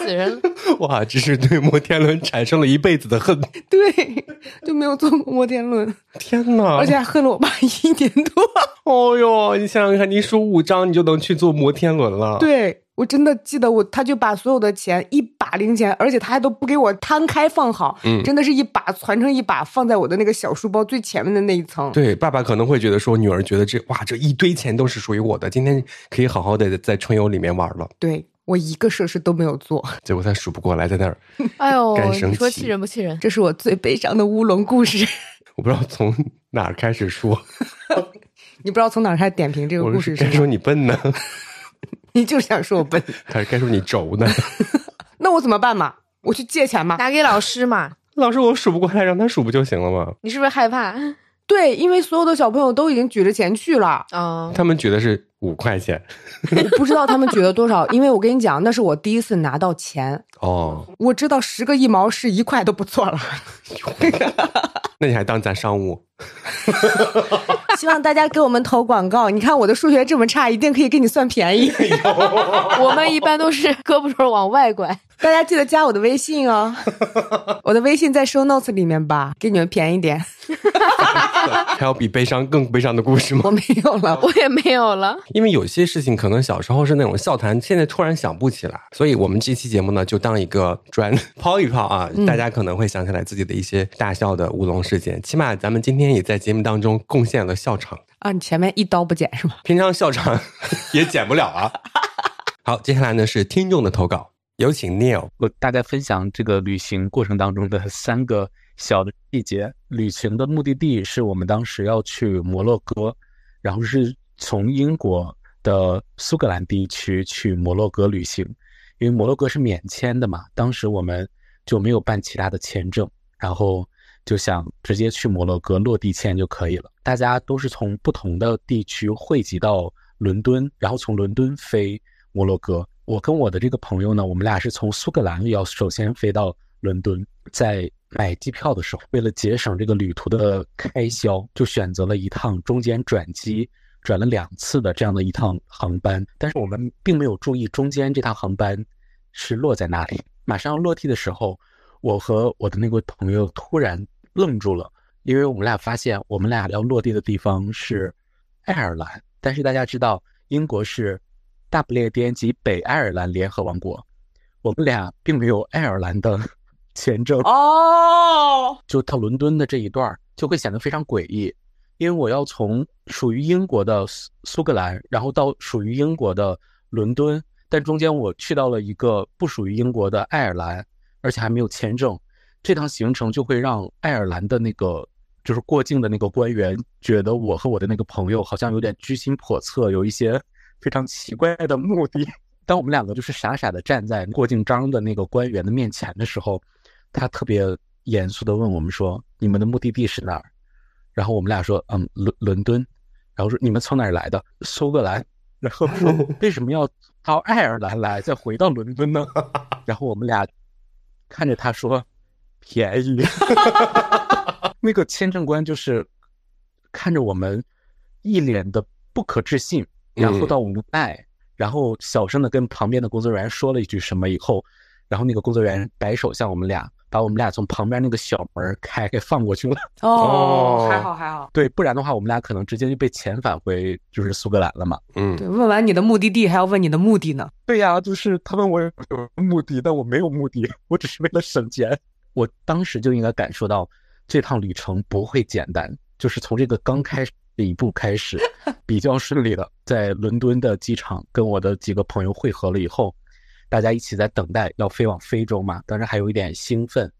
气死人！哇，这是对摩天轮产生了一辈子的恨。对，就没有坐过摩天轮。天哪！而且还恨了我爸一年多。哦哟，你想想看，你数五张，你就能去坐摩天轮了。对，我真的记得我，他就把所有的钱一把零钱，而且他还都不给我摊开放好，嗯，真的是一把攒成一把，放在我的那个小书包最前面的那一层。对，爸爸可能会觉得说，女儿觉得这哇，这一堆钱都是属于我的，今天可以好好的在春游里面玩了。对。我一个设施都没有做，结果他数不过来，在那儿。哎呦，你说气人不气人？这是我最悲伤的乌龙故事。我不知道从哪儿开始说。你不知道从哪儿开始点评这个故事？该说你笨呢？你就想说我笨？还是该说你轴呢？那我怎么办嘛？我去借钱嘛？打给老师嘛？老师，我数不过来，让他数不就行了吗？你是不是害怕？对，因为所有的小朋友都已经举着钱去了啊。他们举的是五块钱，我不知道他们举了多少，因为我跟你讲，那是我第一次拿到钱。哦。我知道十个一毛是一块都不错了。那你还当咱商务？希望大家给我们投广告。你看我的数学这么差，一定可以给你算便宜。我们一般都是胳膊肘往外拐。大家记得加我的微信哦，我的微信在 show notes 里面吧，给你们便宜点。还有比悲伤更悲伤的故事吗？我没有了，我也没有了。因为有些事情可能小时候是那种笑谈，现在突然想不起来，所以我们这期节目呢，就当一个砖 抛一抛啊，大家可能会想起来自己的一些大笑的乌龙事件。起码咱们今天也在节目当中贡献了笑场啊！你前面一刀不剪是吗？平常笑场 也剪不了啊。好，接下来呢是听众的投稿。有请 Neil，我大家分享这个旅行过程当中的三个小的细节。旅行的目的地是我们当时要去摩洛哥，然后是从英国的苏格兰地区去摩洛哥旅行，因为摩洛哥是免签的嘛，当时我们就没有办其他的签证，然后就想直接去摩洛哥落地签就可以了。大家都是从不同的地区汇集到伦敦，然后从伦敦飞摩洛哥。我跟我的这个朋友呢，我们俩是从苏格兰要首先飞到伦敦，在买机票的时候，为了节省这个旅途的开销，就选择了一趟中间转机转了两次的这样的一趟航班。但是我们并没有注意中间这趟航班是落在那里。马上要落地的时候，我和我的那位朋友突然愣住了，因为我们俩发现我们俩要落地的地方是爱尔兰，但是大家知道英国是。大不列颠及北爱尔兰联合王国，我们俩并没有爱尔兰的 签证哦。就到伦敦的这一段就会显得非常诡异，因为我要从属于英国的苏苏格兰，然后到属于英国的伦敦，但中间我去到了一个不属于英国的爱尔兰，而且还没有签证，这趟行程就会让爱尔兰的那个就是过境的那个官员觉得我和我的那个朋友好像有点居心叵测，有一些。非常奇怪的目的。当我们两个就是傻傻的站在过境章的那个官员的面前的时候，他特别严肃的问我们说：“你们的目的地是哪儿？”然后我们俩说：“嗯，伦伦敦。”然后说：“你们从哪儿来的？”苏格兰。然后说：“为什么要到爱尔兰来，再回到伦敦呢？”然后我们俩看着他说：“便宜。”那个签证官就是看着我们一脸的不可置信。然后到无奈，然后小声的跟旁边的工作人员说了一句什么以后，然后那个工作人员摆手向我们俩，把我们俩从旁边那个小门开给放过去了。哦，还好还好。对，不然的话我们俩可能直接就被遣返回就是苏格兰了嘛。嗯，对。问完你的目的地，还要问你的目的呢。对呀，就是他问我有目的，但我没有目的，我只是为了省钱。我当时就应该感受到这趟旅程不会简单，就是从这个刚开始。这一步开始 比较顺利的，在伦敦的机场跟我的几个朋友汇合了以后，大家一起在等待要飞往非洲嘛，当时还有一点兴奋。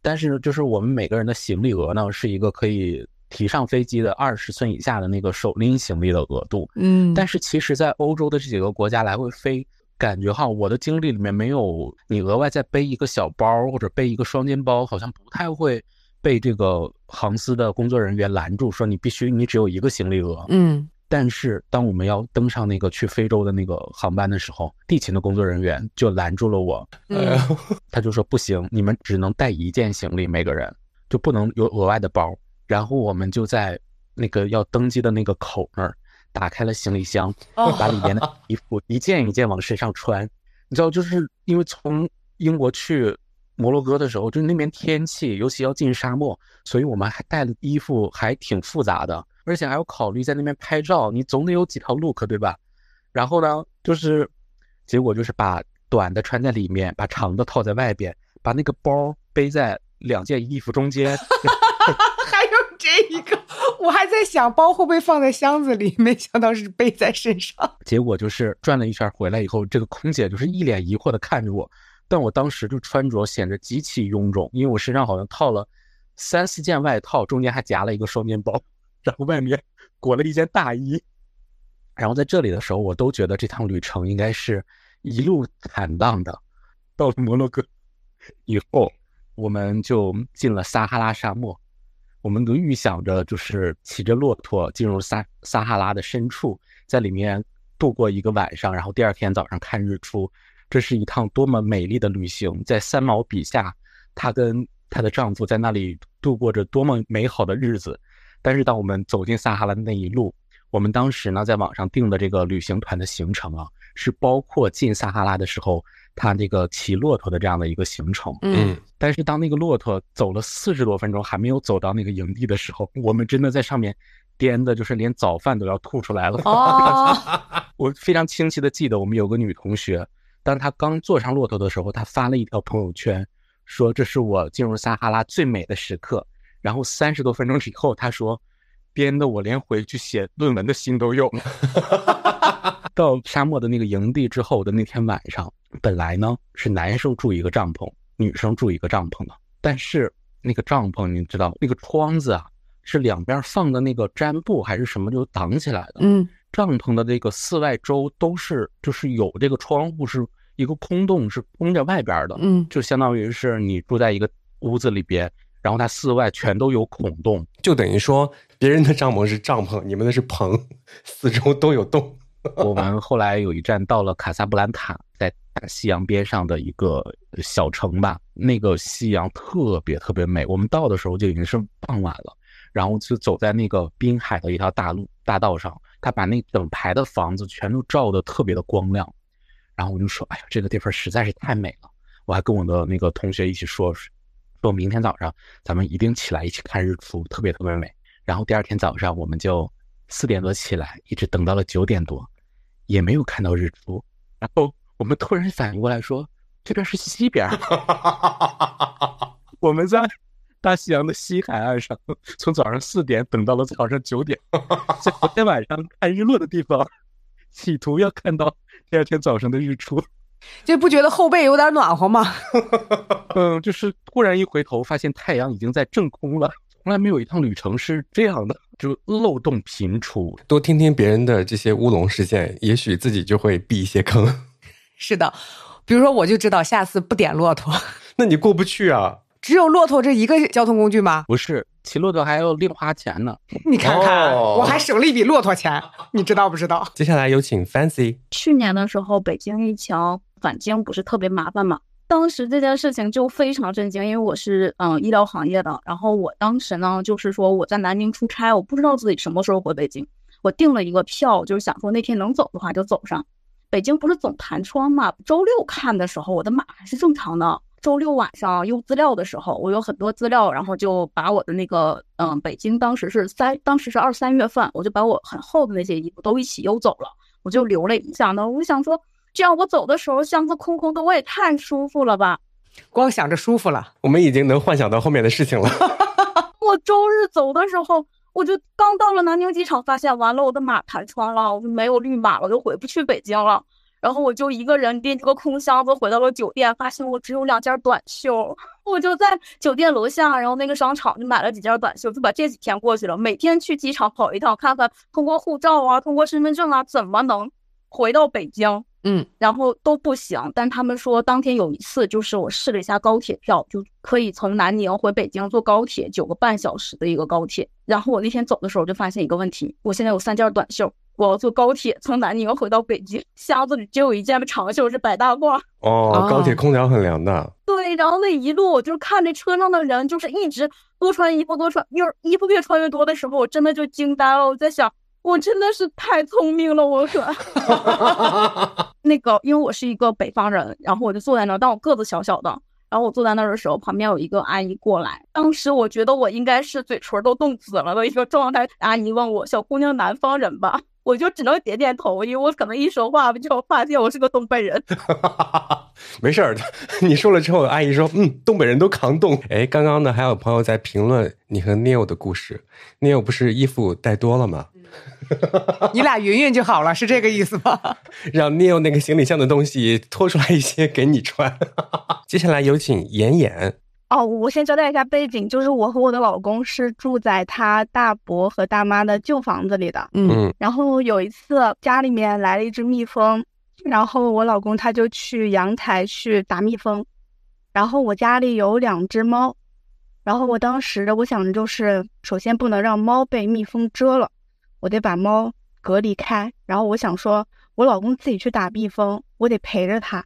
但是就是我们每个人的行李额呢，是一个可以提上飞机的二十寸以下的那个手拎行李的额度。嗯，但是其实，在欧洲的这几个国家来回飞，感觉哈，我的经历里面没有你额外再背一个小包或者背一个双肩包，好像不太会。被这个航司的工作人员拦住，说你必须你只有一个行李额。嗯，但是当我们要登上那个去非洲的那个航班的时候，地勤的工作人员就拦住了我。嗯，他就说不行，你们只能带一件行李，每个人就不能有额外的包。然后我们就在那个要登机的那个口那儿打开了行李箱，把里面的衣服一件一件往身上穿。你知道，就是因为从英国去。摩洛哥的时候，就是那边天气，尤其要进沙漠，所以我们还带的衣服还挺复杂的，而且还要考虑在那边拍照，你总得有几条 look 对吧？然后呢，就是结果就是把短的穿在里面，把长的套在外边，把那个包背在两件衣服中间。还有这一个，我还在想包会不会放在箱子里，没想到是背在身上。结果就是转了一圈回来以后，这个空姐就是一脸疑惑的看着我。但我当时就穿着显得极其臃肿，因为我身上好像套了三四件外套，中间还夹了一个双肩包，然后外面裹了一件大衣。然后在这里的时候，我都觉得这趟旅程应该是一路坦荡的。到了摩洛哥以后，我们就进了撒哈拉沙漠，我们都预想着就是骑着骆驼进入撒撒哈拉的深处，在里面度过一个晚上，然后第二天早上看日出。这是一趟多么美丽的旅行，在三毛笔下，她跟她的丈夫在那里度过着多么美好的日子。但是，当我们走进撒哈拉的那一路，我们当时呢在网上订的这个旅行团的行程啊，是包括进撒哈拉的时候，他这个骑骆驼的这样的一个行程。嗯，但是当那个骆驼走了四十多分钟还没有走到那个营地的时候，我们真的在上面颠的，就是连早饭都要吐出来了。哦，我非常清晰的记得，我们有个女同学。当她刚坐上骆驼的时候，她发了一条朋友圈，说这是我进入撒哈拉最美的时刻。然后三十多分钟以后，他说，编的我连回去写论文的心都有了。到沙漠的那个营地之后的那天晚上，本来呢是男生住一个帐篷，女生住一个帐篷的，但是那个帐篷，你知道那个窗子啊，是两边放的那个毡布还是什么就挡起来的。嗯，帐篷的这个四外周都是就是有这个窗户，是一个空洞，是通着外边的。嗯，就相当于是你住在一个屋子里边，然后它四外全都有孔洞，就等于说别人的帐篷是帐篷，你们的是棚，四周都有洞。我们后来有一站到了卡萨布兰卡，在大西洋边上的一个小城吧。那个夕阳特别特别美。我们到的时候就已经是傍晚了，然后就走在那个滨海的一条大路大道上，他把那整排的房子全都照得特别的光亮。然后我就说：“哎呀，这个地方实在是太美了。”我还跟我的那个同学一起说：“说明天早上咱们一定起来一起看日出，特别特别美。”然后第二天早上我们就。四点多起来，一直等到了九点多，也没有看到日出。然后我们突然反应过来，说这边是西边，我们在大西洋的西海岸上，从早上四点等到了早上九点，在昨天晚上看日落的地方，企图要看到第二天早上的日出，就不觉得后背有点暖和吗？嗯，就是突然一回头，发现太阳已经在正空了。从来没有一趟旅程是这样的，就漏洞频出。多听听别人的这些乌龙事件，也许自己就会避一些坑。是的，比如说我就知道下次不点骆驼。那你过不去啊？只有骆驼这一个交通工具吗？不是，骑骆驼还要另花钱呢。你看看，我还省了一笔骆驼钱，你知道不知道？接下来有请 Fancy。去年的时候，北京疫情返京不是特别麻烦嘛？当时这件事情就非常震惊，因为我是嗯医疗行业的，然后我当时呢就是说我在南宁出差，我不知道自己什么时候回北京，我订了一个票，就是想说那天能走的话就走上。北京不是总弹窗嘛？周六看的时候我的码还是正常的。周六晚上邮资料的时候，我有很多资料，然后就把我的那个嗯北京当时是三当时是二三月份，我就把我很厚的那些衣服都一起邮走了，我就留了一下呢，我想说。这样我走的时候箱子空空的，我也太舒服了吧！光想着舒服了，我们已经能幻想到后面的事情了。我周日走的时候，我就刚到了南宁机场，发现完了我的马弹窗了，我就没有绿码了，我就回不去北京了。然后我就一个人拎着个空箱子回到了酒店，发现我只有两件短袖，我就在酒店楼下，然后那个商场就买了几件短袖，就把这几天过去了。每天去机场跑一趟，看看通过护照啊，通过身份证啊，怎么能回到北京。嗯，然后都不行，但他们说当天有一次，就是我试了一下高铁票，就可以从南宁回北京坐高铁九个半小时的一个高铁。然后我那天走的时候就发现一个问题，我现在有三件短袖，我要坐高铁从南宁回到北京，箱子里只有一件长袖是白大褂。哦，高铁空调很凉的。对，然后那一路我就看着车上的人，就是一直多穿衣服，多穿，越衣服越穿越多的时候，我真的就惊呆了，我在想。我真的是太聪明了，我可，那个，因为我是一个北方人，然后我就坐在那儿，但我个子小小的，然后我坐在那儿的时候，旁边有一个阿姨过来，当时我觉得我应该是嘴唇都冻紫了的一个状态。阿姨问我：“小姑娘，南方人吧？”我就只能点点头，因为我可能一说话就发现我是个东北人。没事儿，你说了之后，阿姨说：“嗯，东北人都扛冻。”哎，刚刚呢，还有朋友在评论你和 Neil 的故事，Neil 不是衣服带多了吗？你俩匀匀就好了，是这个意思吗？让 Neil 那个行李箱的东西拖出来一些给你穿。接下来有请妍妍。哦，我先交代一下背景，就是我和我的老公是住在他大伯和大妈的旧房子里的。嗯，然后有一次家里面来了一只蜜蜂，然后我老公他就去阳台去打蜜蜂，然后我家里有两只猫，然后我当时我想的就是，首先不能让猫被蜜蜂蛰了。我得把猫隔离开，然后我想说，我老公自己去打蜜蜂，我得陪着他，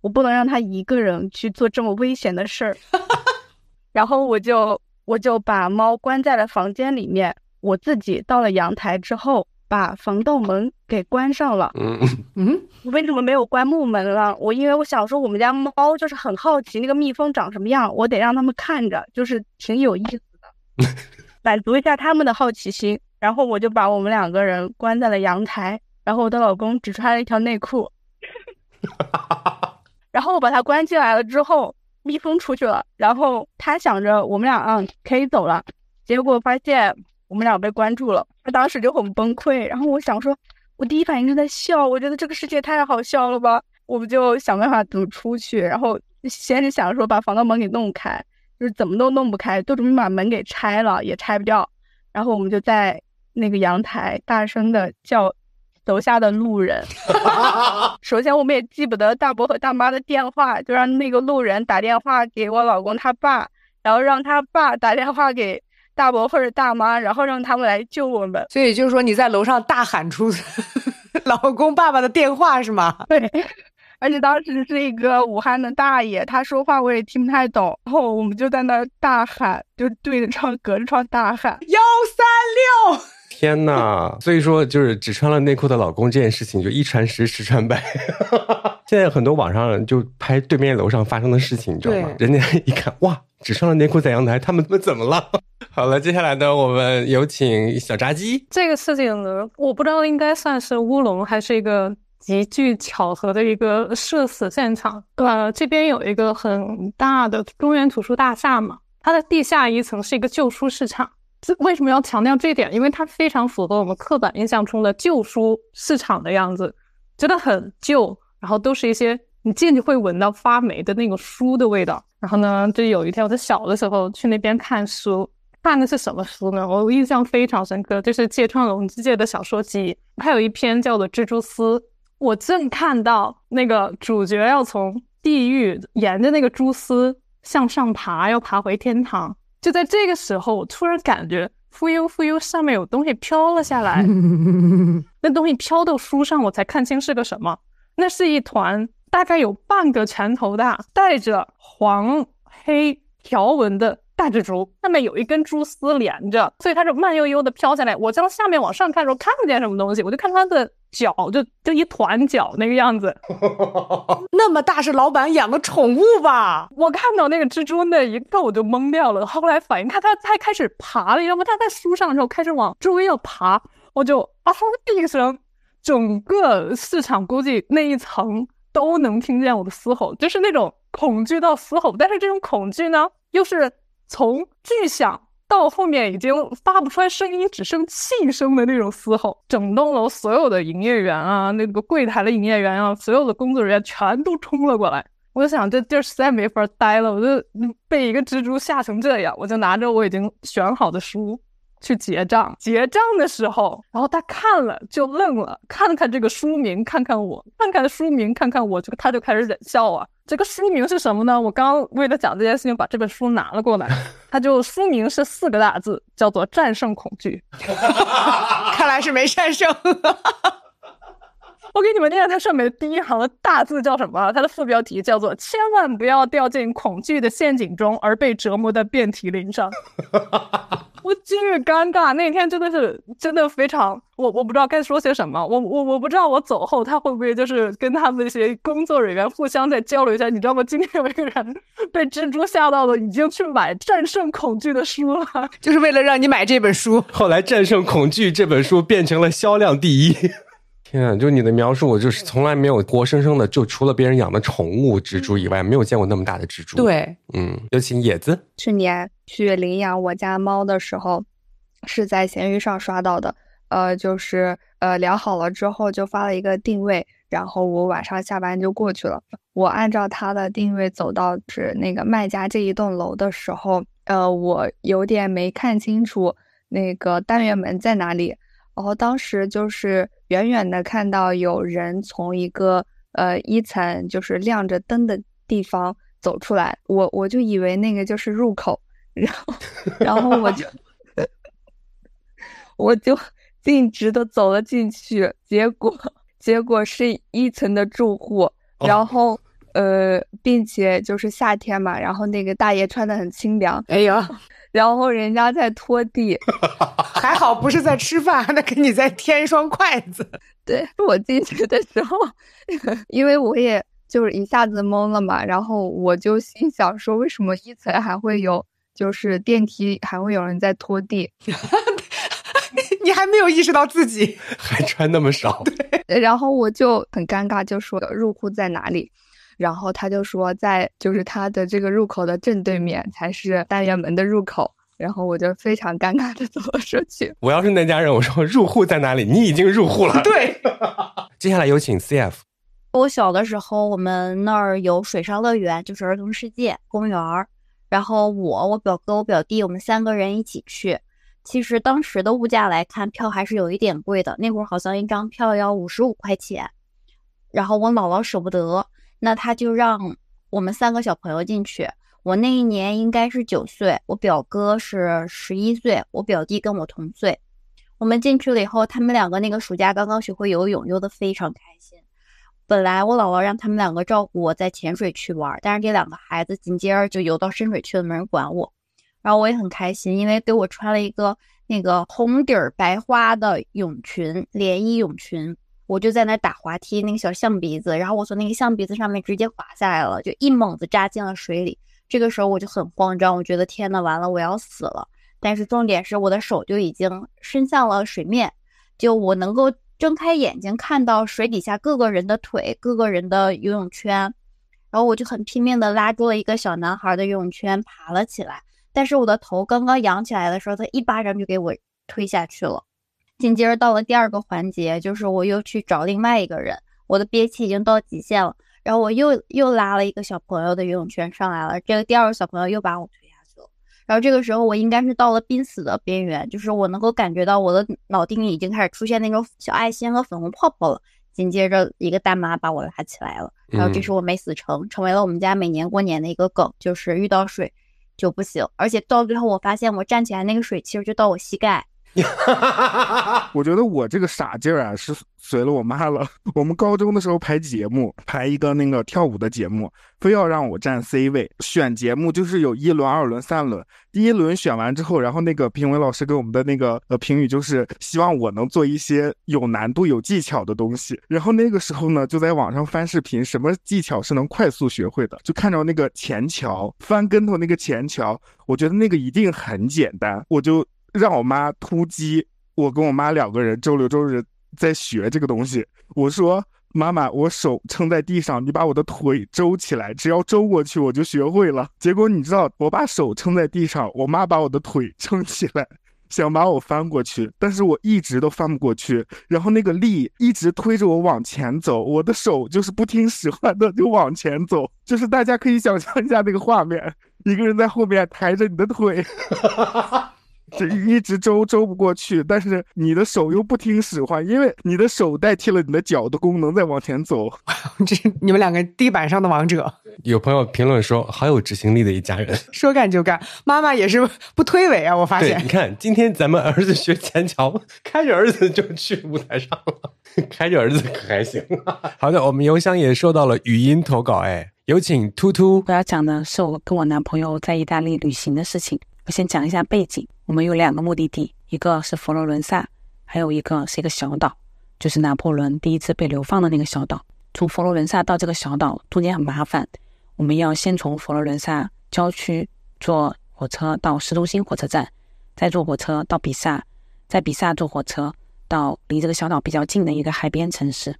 我不能让他一个人去做这么危险的事儿。然后我就我就把猫关在了房间里面，我自己到了阳台之后，把防盗门给关上了。嗯 嗯，我为什么没有关木门了？我因为我想说，我们家猫就是很好奇那个蜜蜂长什么样，我得让他们看着，就是挺有意思的，满足一下他们的好奇心。然后我就把我们两个人关在了阳台，然后我的老公只穿了一条内裤，然后我把他关进来了之后，蜜蜂出去了，然后他想着我们俩嗯可以走了，结果发现我们俩被关住了，他当时就很崩溃。然后我想说，我第一反应是在笑，我觉得这个世界太好笑了吧，我们就想办法怎么出去，然后先是想说把防盗门给弄开。就是怎么都弄不开，都准备把门给拆了，也拆不掉。然后我们就在那个阳台大声的叫楼下的路人。首先，我们也记不得大伯和大妈的电话，就让那个路人打电话给我老公他爸，然后让他爸打电话给大伯或者大妈，然后让他们来救我们。所以就是说你在楼上大喊出 老公爸爸的电话是吗？对。而且当时是一个武汉的大爷，他说话我也听不太懂，然后我们就在那大喊，就对着窗隔着窗大喊幺三六。天呐！所以说，就是只穿了内裤的老公这件事情，就一传十，十传百。现在很多网上就拍对面楼上发生的事情，你知道吗？人家一看，哇，只穿了内裤在阳台，他们他们怎么了？好了，接下来呢，我们有请小炸鸡。这个事情呢，我不知道应该算是乌龙还是一个。极具巧合的一个社死现场，呃，这边有一个很大的中原图书大厦嘛，它的地下一层是一个旧书市场。这为什么要强调这一点？因为它非常符合我们刻板印象中的旧书市场的样子，觉得很旧，然后都是一些你进去会闻到发霉的那个书的味道。然后呢，就有一天我在小的时候去那边看书，看的是什么书呢？我印象非常深刻，就是芥川龙之介的小说集，还有一篇叫做《蜘蛛丝》。我正看到那个主角要从地狱沿着那个蛛丝向上爬，要爬回天堂。就在这个时候，我突然感觉忽悠忽悠，上面有东西飘了下来。那东西飘到书上，我才看清是个什么。那是一团大概有半个拳头大、带着黄黑条纹的大蜘蛛，上面有一根蛛丝连着，所以它就慢悠悠的飘下来。我将下面往上看的时候，看不见什么东西，我就看它的。脚就就一团脚那个样子，那么大是老板养的宠物吧？我看到那个蜘蛛那一刻我就懵掉了，后来反应看它它开始爬了，你知道吗？它在书上的时候开始往周围要爬，我就啊一声，整个市场估计那一层都能听见我的嘶吼，就是那种恐惧到嘶吼，但是这种恐惧呢，又是从巨响。到后面已经发不出来声音，只剩气声的那种嘶吼，整栋楼所有的营业员啊，那个柜台的营业员啊，所有的工作人员全都冲了过来。我就想，这地儿实在没法待了，我就被一个蜘蛛吓成这样，我就拿着我已经选好的书去结账。结账的时候，然后他看了就愣了，看看这个书名，看看我，看看书名，看看我，就他就开始忍笑啊。这个书名是什么呢？我刚为了讲这件事情，把这本书拿了过来。他就书名是四个大字，叫做《战胜恐惧》。看来是没战胜。我给你们念它上面的第一行的大字叫什么？它的副标题叫做“千万不要掉进恐惧的陷阱中，而被折磨的遍体鳞伤 ”。我巨尴尬，那天真的是真的非常，我我不知道该说些什么，我我我不知道我走后他会不会就是跟他们那些工作人员互相再交流一下，你知道吗？今天有一个人被蜘蛛吓到了，已经去买《战胜恐惧》的书了，就是为了让你买这本书。后来，《战胜恐惧》这本书变成了销量第一。天啊！就你的描述，我就是从来没有活生生的，就除了别人养的宠物蜘蛛以外，没有见过那么大的蜘蛛。对，嗯，有请野子。去年去领养我家猫的时候，是在闲鱼上刷到的。呃，就是呃聊好了之后就发了一个定位，然后我晚上下班就过去了。我按照他的定位走到是那个卖家这一栋楼的时候，呃，我有点没看清楚那个单元门在哪里。然后当时就是远远的看到有人从一个呃一层就是亮着灯的地方走出来，我我就以为那个就是入口，然后 然后我就 我就径直的走了进去，结果结果是一层的住户，然后呃并且就是夏天嘛，然后那个大爷穿的很清凉，哎呀。然后人家在拖地，还好不是在吃饭，还得给你再添一双筷子。对我进去的时候，因为我也就是一下子懵了嘛，然后我就心想说，为什么一层还会有，就是电梯还会有人在拖地？你还没有意识到自己还穿那么少？对，然后我就很尴尬，就说入户在哪里？然后他就说，在就是他的这个入口的正对面才是单元门的入口。然后我就非常尴尬的 走了出去。我要是那家人，我说入户在哪里？你已经入户了。对。接下来有请 CF。我小的时候，我们那儿有水上乐园，就是儿童世界公园儿。然后我、我表哥、我表弟，我们三个人一起去。其实当时的物价来看，票还是有一点贵的。那会儿好像一张票要五十五块钱。然后我姥姥舍不得，那他就让我们三个小朋友进去。我那一年应该是九岁，我表哥是十一岁，我表弟跟我同岁。我们进去了以后，他们两个那个暑假刚刚学会游泳，游得非常开心。本来我姥姥让他们两个照顾我在浅水区玩，但是这两个孩子紧接着就游到深水区了，没人管我。然后我也很开心，因为给我穿了一个那个红底儿白花的泳裙，连衣泳裙。我就在那打滑梯，那个小象鼻子，然后我从那个象鼻子上面直接滑下来了，就一猛子扎进了水里。这个时候我就很慌张，我觉得天呐，完了，我要死了。但是重点是我的手就已经伸向了水面，就我能够睁开眼睛看到水底下各个人的腿、各个人的游泳圈，然后我就很拼命的拉住了一个小男孩的游泳圈，爬了起来。但是我的头刚刚扬起来的时候，他一巴掌就给我推下去了。紧接着到了第二个环节，就是我又去找另外一个人，我的憋气已经到极限了。然后我又又拉了一个小朋友的游泳圈上来了，这个第二个小朋友又把我推下去了。然后这个时候我应该是到了濒死的边缘，就是我能够感觉到我的脑顶已经开始出现那种小爱心和粉红泡泡了。紧接着一个大妈把我拉起来了，然后这时我没死成，成为了我们家每年过年的一个梗，就是遇到水就不行。而且到最后我发现我站起来那个水其实就到我膝盖。哈哈哈我觉得我这个傻劲儿啊，是随了我妈了。我们高中的时候排节目，排一个那个跳舞的节目，非要让我站 C 位。选节目就是有一轮、二轮、三轮。第一轮选完之后，然后那个评委老师给我们的那个呃评语就是希望我能做一些有难度、有技巧的东西。然后那个时候呢，就在网上翻视频，什么技巧是能快速学会的？就看着那个前桥翻跟头那个前桥，我觉得那个一定很简单，我就。让我妈突击，我跟我妈两个人周六周日在学这个东西。我说：“妈妈，我手撑在地上，你把我的腿周起来，只要周过去，我就学会了。”结果你知道，我把手撑在地上，我妈把我的腿 撑起来，想把我翻过去，但是我一直都翻不过去。然后那个力一直推着我往前走，我的手就是不听使唤的就往前走，就是大家可以想象一下那个画面，一个人在后面抬着你的腿。这一直周周不过去，但是你的手又不听使唤，因为你的手代替了你的脚的功能，在往前走。这你们两个地板上的王者。有朋友评论说，好有执行力的一家人，说干就干。妈妈也是不推诿啊，我发现。你看，今天咱们儿子学前桥，开着儿子就去舞台上了，开着儿子可还行。好的，我们邮箱也收到了语音投稿，哎，有请突突。我要讲的是我跟我男朋友在意大利旅行的事情。我先讲一下背景。我们有两个目的地，一个是佛罗伦萨，还有一个是一个小岛，就是拿破仑第一次被流放的那个小岛。从佛罗伦萨到这个小岛中间很麻烦，我们要先从佛罗伦萨郊区坐火车到市中心火车站，再坐火车到比萨，在比萨坐火车到离这个小岛比较近的一个海边城市，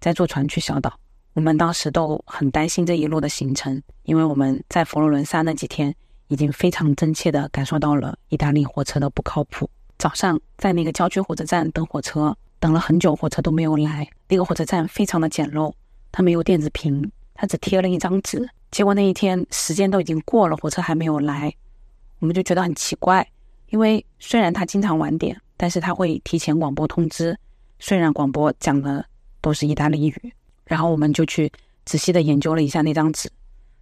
再坐船去小岛。我们当时都很担心这一路的行程，因为我们在佛罗伦萨那几天。已经非常真切地感受到了意大利火车的不靠谱。早上在那个郊区火车站等火车，等了很久，火车都没有来。那个火车站非常的简陋，它没有电子屏，它只贴了一张纸。结果那一天时间都已经过了，火车还没有来，我们就觉得很奇怪。因为虽然它经常晚点，但是它会提前广播通知。虽然广播讲的都是意大利语，然后我们就去仔细的研究了一下那张纸，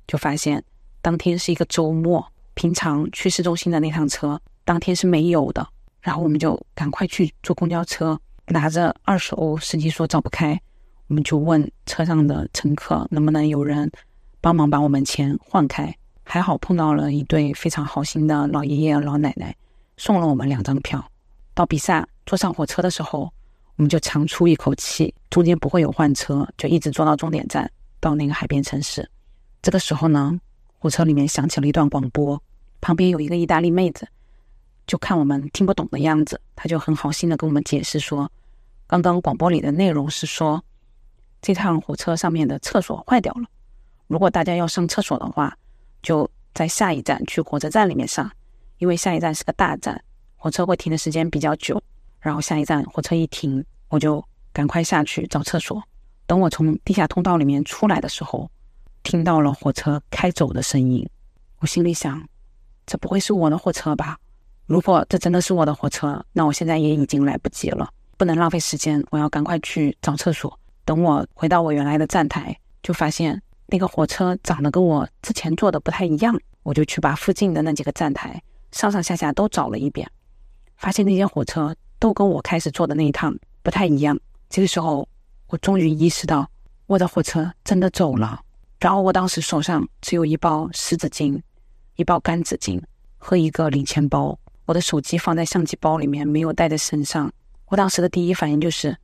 就发现当天是一个周末。平常去市中心的那趟车当天是没有的，然后我们就赶快去坐公交车，拿着二十欧，司机说找不开，我们就问车上的乘客能不能有人帮忙把我们钱换开。还好碰到了一对非常好心的老爷爷老奶奶，送了我们两张票。到比萨坐上火车的时候，我们就长出一口气，中间不会有换车，就一直坐到终点站，到那个海边城市。这个时候呢，火车里面响起了一段广播。旁边有一个意大利妹子，就看我们听不懂的样子，她就很好心的跟我们解释说，刚刚广播里的内容是说，这趟火车上面的厕所坏掉了，如果大家要上厕所的话，就在下一站去火车站里面上，因为下一站是个大站，火车会停的时间比较久。然后下一站火车一停，我就赶快下去找厕所。等我从地下通道里面出来的时候，听到了火车开走的声音，我心里想。这不会是我的火车吧？如果这真的是我的火车，那我现在也已经来不及了，不能浪费时间，我要赶快去找厕所。等我回到我原来的站台，就发现那个火车长得跟我之前坐的不太一样，我就去把附近的那几个站台上上下下都找了一遍，发现那些火车都跟我开始坐的那一趟不太一样。这个时候，我终于意识到我的火车真的走了。然后我当时手上只有一包湿纸巾、一包干纸巾和一个零钱包，我的手机放在相机包里面，没有带在身上。我当时的第一反应就是，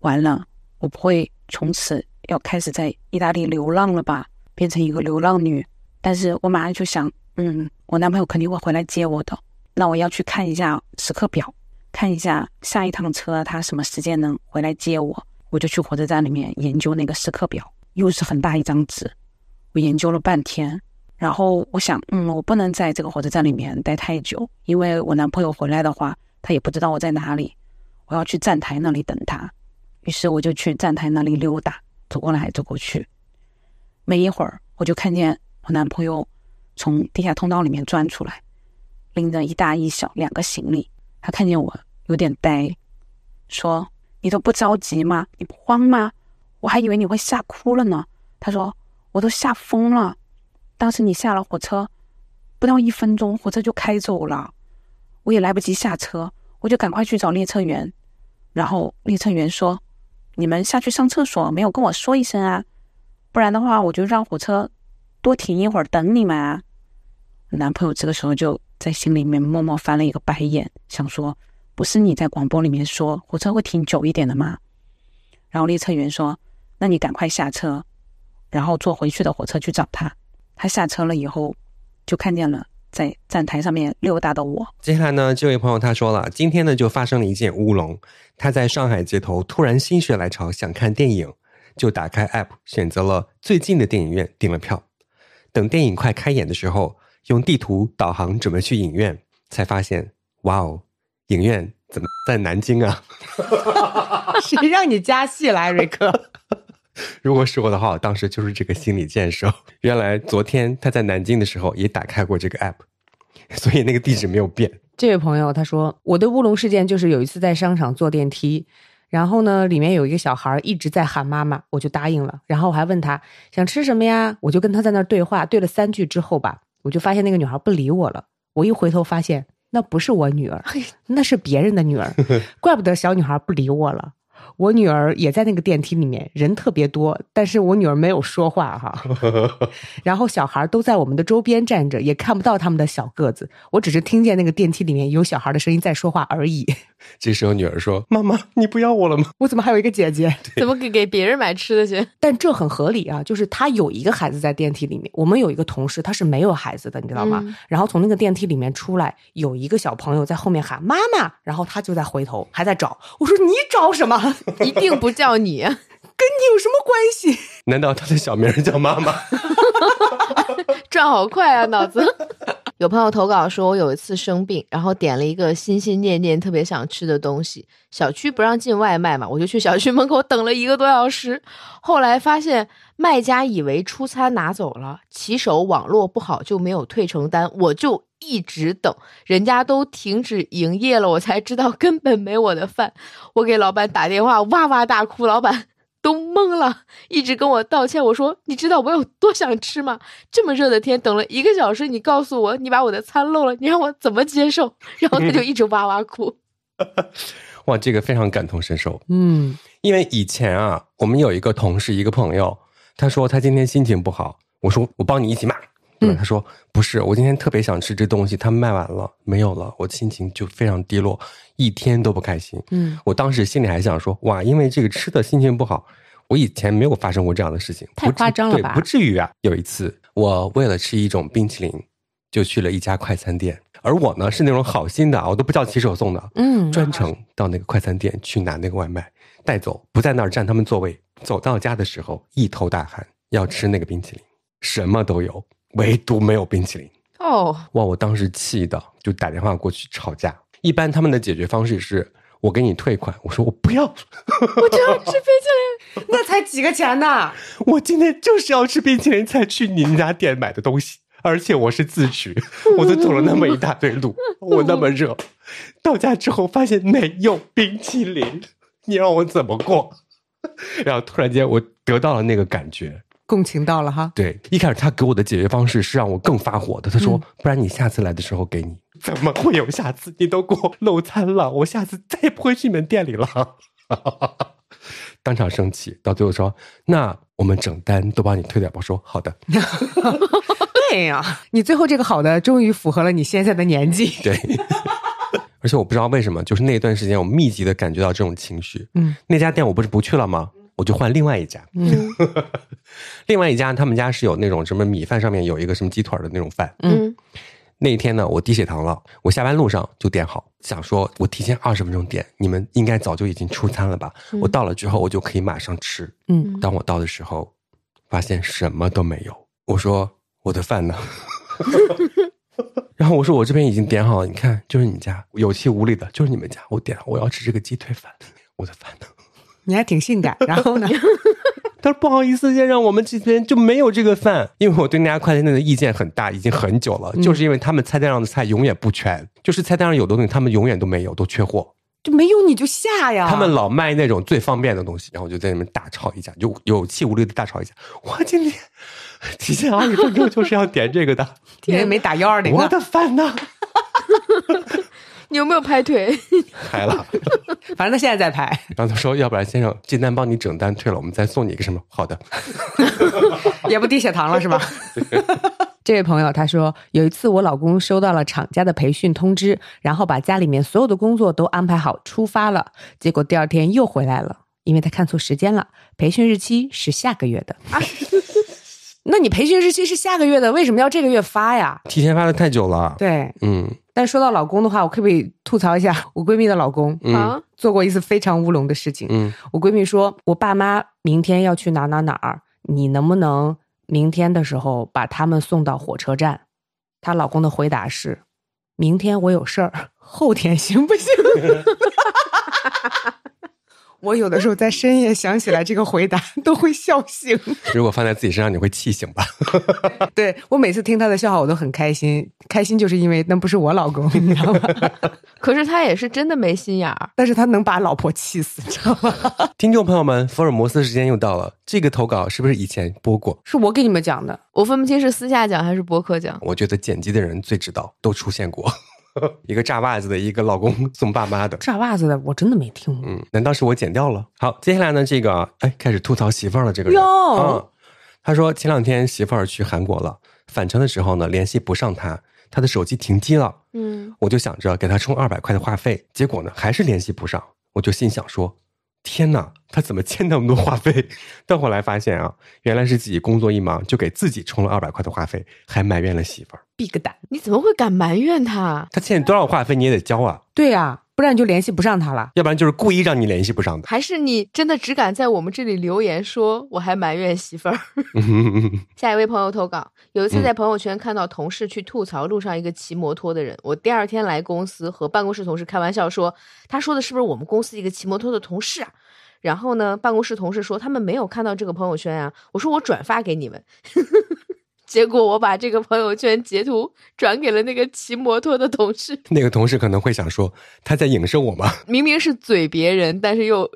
完了。我不会从此要开始在意大利流浪了吧？变成一个流浪女？但是我马上就想，嗯，我男朋友肯定会回来接我的。那我要去看一下时刻表，看一下下一趟车他什么时间能回来接我。我就去火车站里面研究那个时刻表，又是很大一张纸。我研究了半天，然后我想，嗯，我不能在这个火车站里面待太久，因为我男朋友回来的话，他也不知道我在哪里。我要去站台那里等他。于是我就去站台那里溜达，走过来走过去。没一会儿，我就看见我男朋友从地下通道里面钻出来，拎着一大一小两个行李。他看见我有点呆，说：“你都不着急吗？你不慌吗？我还以为你会吓哭了呢。”他说：“我都吓疯了。当时你下了火车，不到一分钟，火车就开走了，我也来不及下车，我就赶快去找列车员。然后列车员说。”你们下去上厕所没有跟我说一声啊？不然的话，我就让火车多停一会儿等你们啊。男朋友这个时候就在心里面默默翻了一个白眼，想说：“不是你在广播里面说火车会停久一点的吗？”然后列车员说：“那你赶快下车，然后坐回去的火车去找他。”他下车了以后，就看见了在站台上面溜达的我。接下来呢，这位朋友他说了，今天呢就发生了一件乌龙。他在上海街头突然心血来潮想看电影，就打开 App 选择了最近的电影院订了票。等电影快开演的时候，用地图导航准备去影院，才发现，哇哦，影院怎么在南京啊？谁让你加戏了，瑞克？如果是我的话，我当时就是这个心理建设。原来昨天他在南京的时候也打开过这个 App，所以那个地址没有变。这位朋友他说：“我的乌龙事件就是有一次在商场坐电梯，然后呢，里面有一个小孩一直在喊妈妈，我就答应了。然后我还问他想吃什么呀，我就跟他在那儿对话，对了三句之后吧，我就发现那个女孩不理我了。我一回头发现那不是我女儿，那是别人的女儿，怪不得小女孩不理我了。”我女儿也在那个电梯里面，人特别多，但是我女儿没有说话哈。然后小孩都在我们的周边站着，也看不到他们的小个子，我只是听见那个电梯里面有小孩的声音在说话而已。这时候女儿说：“妈妈，你不要我了吗？我怎么还有一个姐姐？怎么给给别人买吃的去？但这很合理啊，就是她有一个孩子在电梯里面，我们有一个同事他是没有孩子的，你知道吗？然后从那个电梯里面出来，有一个小朋友在后面喊妈妈，然后他就在回头还在找。我说你找什么？一定不叫你，跟你有什么关系？难道他的小名叫妈妈？转好快啊，脑子！有朋友投稿说，我有一次生病，然后点了一个心心念念特别想吃的东西，小区不让进外卖嘛，我就去小区门口等了一个多小时。后来发现卖家以为出餐拿走了，骑手网络不好就没有退成单，我就一直等，人家都停止营业了，我才知道根本没我的饭。我给老板打电话，哇哇大哭，老板。都懵了，一直跟我道歉。我说：“你知道我有多想吃吗？这么热的天，等了一个小时，你告诉我你把我的餐漏了，你让我怎么接受？”然后他就 一直哇哇哭。哇，这个非常感同身受。嗯，因为以前啊，我们有一个同事，一个朋友，他说他今天心情不好，我说我帮你一起骂。对，他说不是，我今天特别想吃这东西，他卖完了，没有了，我心情就非常低落，一天都不开心。嗯，我当时心里还想说，哇，因为这个吃的心情不好，我以前没有发生过这样的事情，太夸张了吧？不至于啊。有一次，我为了吃一种冰淇淋，就去了一家快餐店，而我呢是那种好心的，我都不叫骑手送的，嗯，专程到那个快餐店去拿那个外卖带走，不在那儿占他们座位。走到家的时候，一头大汗，要吃那个冰淇淋，什么都有。唯独没有冰淇淋哦！哇，我当时气的就打电话过去吵架。一般他们的解决方式是我给你退款，我说我不要，我就要吃冰淇淋，那才几个钱呢？我今天就是要吃冰淇淋才去你们家店买的东西，而且我是自取，我都走了那么一大堆路，我那么热，到家之后发现没有冰淇淋，你让我怎么过？然后突然间我得到了那个感觉，共情到了哈。对，一开始他给我的解决方式是让我更发火的，他说：“不然你下次来的时候给你。”怎么会有下次？你都给我漏餐了，我下次再也不会去你们店里了。当场生气，到最后说：“那我们整单都帮你退掉。”我说：“好的。”对呀，你最后这个好的终于符合了你现在的年纪。对，而且我不知道为什么，就是那段时间我密集的感觉到这种情绪。嗯，那家店我不是不去了吗？我就换另外一家。嗯，另外一家他们家是有那种什么米饭上面有一个什么鸡腿的那种饭。嗯。那一天呢，我低血糖了，我下班路上就点好，想说我提前二十分钟点，你们应该早就已经出餐了吧？我到了之后，我就可以马上吃。嗯，当我到的时候，发现什么都没有。我说我的饭呢？然后我说我这边已经点好了，你看，就是你家有气无力的，就是你们家，我点了，我要吃这个鸡腿饭，我的饭呢？你还挺性感，然后呢？他说不好意思，先生，我们这边就没有这个饭，因为我对那家快餐店的意见很大，已经很久了，就是因为他们菜单上的菜永远不全，就是菜单上有的东西他们永远都没有，都缺货，就没有你就下呀。他们老卖那种最方便的东西，然后就在那边大吵一架，就有气无力的大吵一架。我今天提前二十分钟就是要点这个的，今天没打幺二零，我的饭呢？你有没有拍腿？拍了，反正他现在在拍。然后他说：“要不然先生，进单帮你整单退了，我们再送你一个什么？”好的，也不低血糖了是吧？这位朋友他说，有一次我老公收到了厂家的培训通知，然后把家里面所有的工作都安排好出发了，结果第二天又回来了，因为他看错时间了，培训日期是下个月的。那你培训日期是下个月的，为什么要这个月发呀？提前发的太久了。对，嗯。但说到老公的话，我可不可以吐槽一下我闺蜜的老公啊？做过一次非常乌龙的事情。嗯，我闺蜜说，我爸妈明天要去哪哪哪儿，你能不能明天的时候把他们送到火车站？她老公的回答是，明天我有事儿，后天行不行？我有的时候在深夜想起来这个回答都会笑醒。如果放在自己身上，你会气醒吧？对我每次听他的笑话，我都很开心。开心就是因为那不是我老公，你知道吗？可是他也是真的没心眼儿，但是他能把老婆气死，你知道吗？听众朋友们，福尔摩斯时间又到了。这个投稿是不是以前播过？是我给你们讲的，我分不清是私下讲还是播客讲。我觉得剪辑的人最知道，都出现过。一个炸袜子的，一个老公送爸妈的。炸袜子的，我真的没听过。嗯，难道是我剪掉了？好，接下来呢，这个哎，开始吐槽媳妇儿了。这个人，嗯，他说前两天媳妇儿去韩国了，返程的时候呢，联系不上他，他的手机停机了。嗯，我就想着给他充二百块的话费，结果呢，还是联系不上。我就心想说。天哪，他怎么欠那么多话费？到后来发现啊，原来是自己工作一忙就给自己充了二百块的话费，还埋怨了媳妇儿。闭个胆！你怎么会敢埋怨他？他欠你多少话费你也得交啊。对呀，不然你就联系不上他了。要不然就是故意让你联系不上的。还是你真的只敢在我们这里留言说我还埋怨媳妇儿？下一位朋友投稿：有一次在朋友圈看到同事去吐槽路上一个骑摩托的人，我第二天来公司和办公室同事开玩笑说，他说的是不是我们公司一个骑摩托的同事啊？然后呢？办公室同事说他们没有看到这个朋友圈啊。我说我转发给你们，结果我把这个朋友圈截图转给了那个骑摩托的同事。那个同事可能会想说他在影射我吗？明明是嘴别人，但是又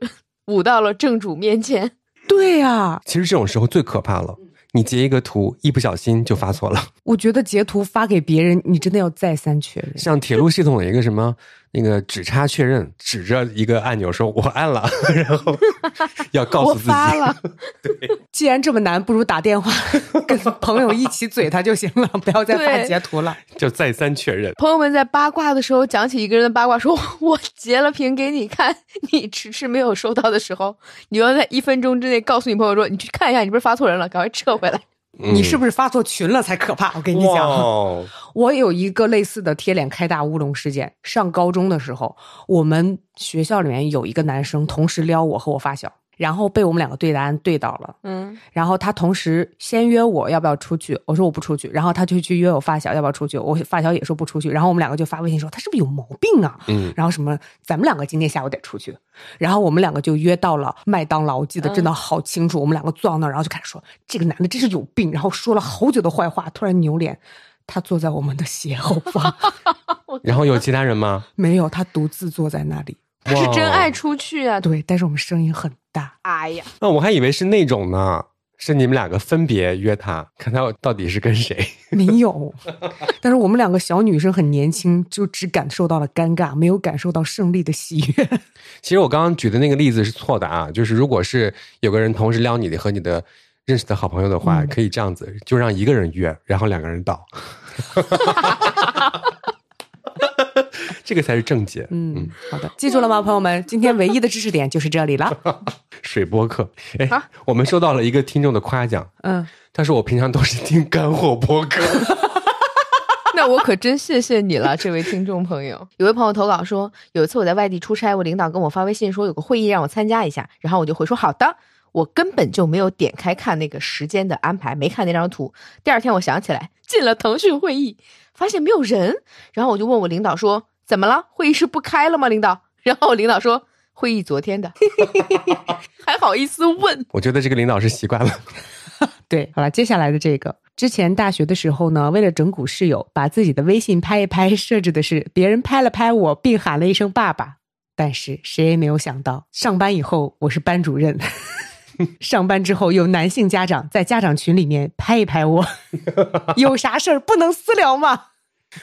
舞到了正主面前。对呀，其实这种时候最可怕了。你截一个图，一不小心就发错了。我觉得截图发给别人，你真的要再三确认。像铁路系统的一个什么？那个指差确认，指着一个按钮说：“我按了。”然后要告诉自己。发了。对，既然这么难，不如打电话 跟朋友一起嘴他就行了，不要再发截图了。就再三确认。朋友们在八卦的时候讲起一个人的八卦，说我截了屏给你看，你迟迟没有收到的时候，你要在一分钟之内告诉你朋友说：“你去看一下，你不是发错人了，赶快撤回来。”你是不是发错群了才可怕？我跟你讲，我有一个类似的贴脸开大乌龙事件。上高中的时候，我们学校里面有一个男生同时撩我和我发小，然后被我们两个对答案对到了。嗯，然后他同时先约我要不要出去，我说我不出去，然后他就去约我发小要不要出去，我发小也说不出去，然后我们两个就发微信说他是不是有毛病啊？嗯，然后什么咱们两个今天下午得出去，然后我们两个就约到了麦当劳，记得真的好清楚，我们两个坐到那儿，然后就开始说这个男的真是有病，然后说了好久的坏话，突然扭脸。他坐在我们的斜后方，然后有其他人吗？没有，他独自坐在那里。他是真爱出去啊！对，但是我们声音很大。哎呀，那我还以为是那种呢，是你们两个分别约他，看他到底是跟谁。没有，但是我们两个小女生很年轻，就只感受到了尴尬，没有感受到胜利的喜悦。其实我刚刚举的那个例子是错的啊，就是如果是有个人同时撩你的和你的。认识的好朋友的话，可以这样子，就让一个人约，然后两个人到，这个才是正解。嗯，好的，记住了吗，朋友们？今天唯一的知识点就是这里了。水播客，哎，我们收到了一个听众的夸奖。嗯，他说我平常都是听干货播客。那我可真谢谢你了，这位听众朋友。有位朋友投稿说，有一次我在外地出差，我领导跟我发微信说有个会议让我参加一下，然后我就回说好的。我根本就没有点开看那个时间的安排，没看那张图。第二天我想起来进了腾讯会议，发现没有人，然后我就问我领导说：“怎么了？会议室不开了吗？”领导，然后领导说：“会议昨天的。”还好意思问？我觉得这个领导是习惯了。对，好了，接下来的这个，之前大学的时候呢，为了整蛊室友，把自己的微信拍一拍，设置的是别人拍了拍我，并喊了一声“爸爸”，但是谁也没有想到，上班以后我是班主任。上班之后，有男性家长在家长群里面拍一拍我，有啥事儿不能私聊吗？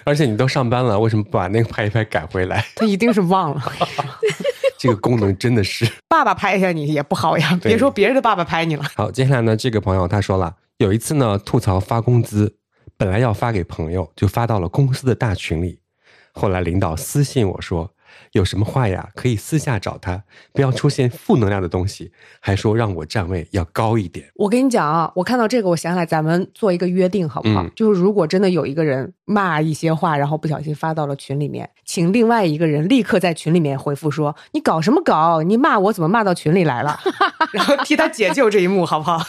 而且你都上班了，为什么不把那个拍一拍改回来？他一定是忘了。这个功能真的是爸爸拍一下你也不好呀，别说别人的爸爸拍你了。好，接下来呢，这个朋友他说了，有一次呢吐槽发工资，本来要发给朋友，就发到了公司的大群里，后来领导私信我说。有什么话呀？可以私下找他，不要出现负能量的东西。还说让我站位要高一点。我跟你讲啊，我看到这个，我想起来，咱们做一个约定好不好？就是如果真的有一个人骂一些话，然后不小心发到了群里面，请另外一个人立刻在群里面回复说：“你搞什么搞？你骂我怎么骂到群里来了？” 然后替他解救这一幕，好不好？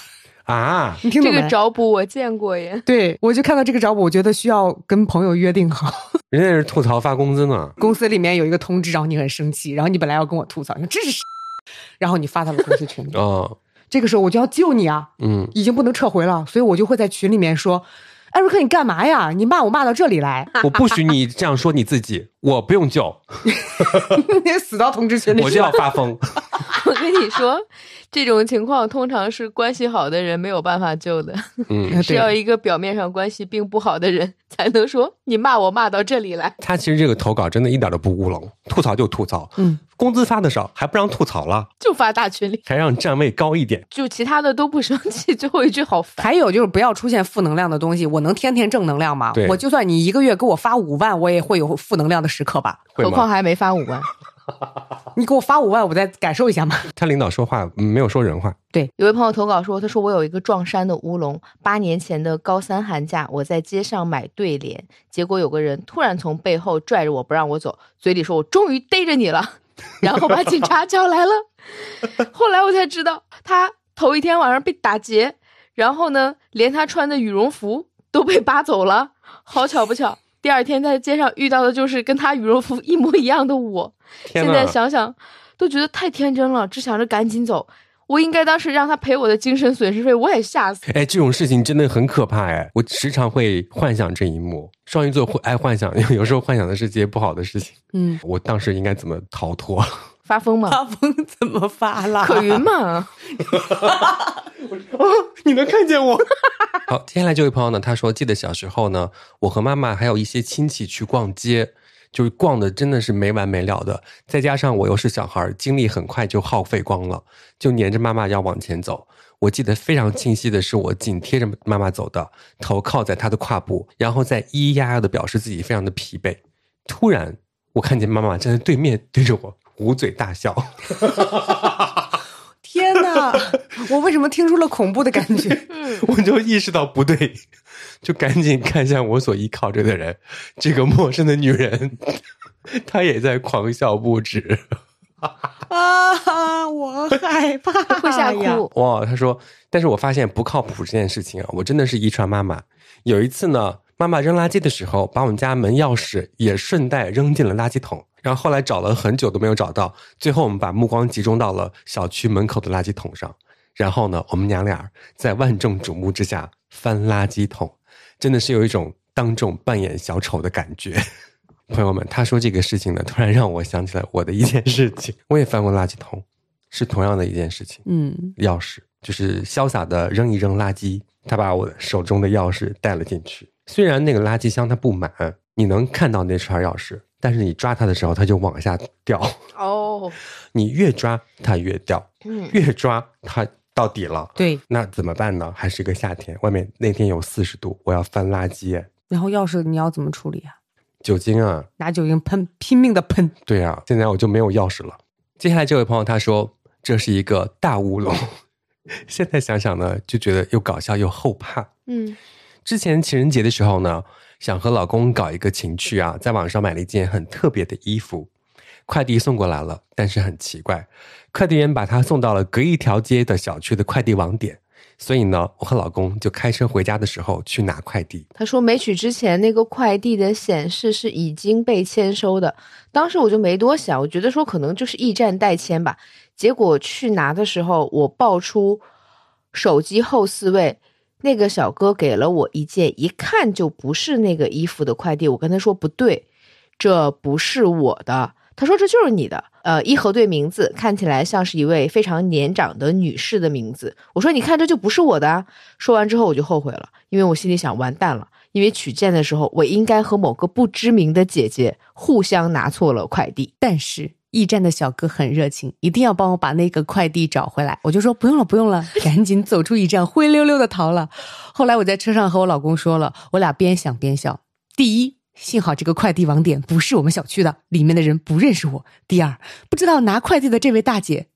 啊，你听懂没？这个找补我见过耶。对，我就看到这个找补，我觉得需要跟朋友约定好。人家是吐槽发工资呢。公司里面有一个通知，然后你很生气，然后你本来要跟我吐槽，你说这是，然后你发到了公司群里。哦，这个时候我就要救你啊。嗯，已经不能撤回了，所以我就会在群里面说。艾瑞克，你干嘛呀？你骂我骂到这里来，我不许你这样说你自己，我不用救，你死到通知群里，我就要发疯。我跟你说，这种情况通常是关系好的人没有办法救的，嗯，是要一个表面上关系并不好的人才能说你骂我骂到这里来。他其实这个投稿真的一点都不乌龙，吐槽就吐槽，嗯。工资发的少，还不让吐槽了，就发大群里，还让站位高一点，就其他的都不生气。最后一句好烦。还有就是不要出现负能量的东西。我能天天正能量吗？我就算你一个月给我发五万，我也会有负能量的时刻吧？何况还没发五万。你给我发五万，我再感受一下嘛。他领导说话没有说人话。对，有位朋友投稿说，他说我有一个撞衫的乌龙。八年前的高三寒假，我在街上买对联，结果有个人突然从背后拽着我不让我走，嘴里说我终于逮着你了。然后把警察叫来了，后来我才知道，他头一天晚上被打劫，然后呢，连他穿的羽绒服都被扒走了。好巧不巧，第二天在街上遇到的就是跟他羽绒服一模一样的我。现在想想，都觉得太天真了，只想着赶紧走。我应该当时让他赔我的精神损失费，我也吓死。哎，这种事情真的很可怕哎！我时常会幻想这一幕。双鱼座会爱幻想，有时候幻想的是这些不好的事情。嗯，我当时应该怎么逃脱？发疯吗？发疯怎么发啦？可云嘛？你能看见我？好，接下来这位朋友呢？他说，记得小时候呢，我和妈妈还有一些亲戚去逛街。就是逛的真的是没完没了的，再加上我又是小孩，精力很快就耗费光了，就黏着妈妈要往前走。我记得非常清晰的是，我紧贴着妈妈走的，头靠在她的胯部，然后在咿咿呀呀的表示自己非常的疲惫。突然，我看见妈妈站在对面，对着我捂嘴大笑。天哪！我为什么听出了恐怖的感觉？我就意识到不对，就赶紧看向我所依靠着的人，这个陌生的女人，她也在狂笑不止。啊，我害怕，会吓哭。哇，他说，但是我发现不靠谱这件事情啊，我真的是遗传妈妈。有一次呢，妈妈扔垃圾的时候，把我们家门钥匙也顺带扔进了垃圾桶，然后后来找了很久都没有找到，最后我们把目光集中到了小区门口的垃圾桶上，然后呢，我们娘俩在万众瞩目之下翻垃圾桶，真的是有一种当众扮演小丑的感觉。朋友们，他说这个事情呢，突然让我想起来我的一件事情。我也翻过垃圾桶，是同样的一件事情。嗯，钥匙就是潇洒的扔一扔垃圾，他把我手中的钥匙带了进去。虽然那个垃圾箱它不满，你能看到那串钥匙，但是你抓它的时候，它就往下掉。哦，你越抓它越掉，嗯，越抓它到底了。对，那怎么办呢？还是一个夏天，外面那天有四十度，我要翻垃圾。然后钥匙你要怎么处理啊？酒精啊，拿酒精喷，拼命的喷。对啊，现在我就没有钥匙了。接下来这位朋友他说这是一个大乌龙，现在想想呢，就觉得又搞笑又后怕。嗯，之前情人节的时候呢，想和老公搞一个情趣啊，在网上买了一件很特别的衣服，快递送过来了，但是很奇怪，快递员把它送到了隔一条街的小区的快递网点。所以呢，我和老公就开车回家的时候去拿快递。他说没取之前那个快递的显示是已经被签收的，当时我就没多想，我觉得说可能就是驿站代签吧。结果去拿的时候，我报出手机后四位，那个小哥给了我一件一看就不是那个衣服的快递。我跟他说不对，这不是我的。他说这就是你的。呃，一核对名字看起来像是一位非常年长的女士的名字。我说，你看这就不是我的。啊说完之后我就后悔了，因为我心里想，完蛋了，因为取件的时候我应该和某个不知名的姐姐互相拿错了快递。但是驿站的小哥很热情，一定要帮我把那个快递找回来。我就说不用了，不用了，赶紧走出驿站，灰溜溜的逃了。后来我在车上和我老公说了，我俩边想边笑。第一。幸好这个快递网点不是我们小区的，里面的人不认识我。第二，不知道拿快递的这位大姐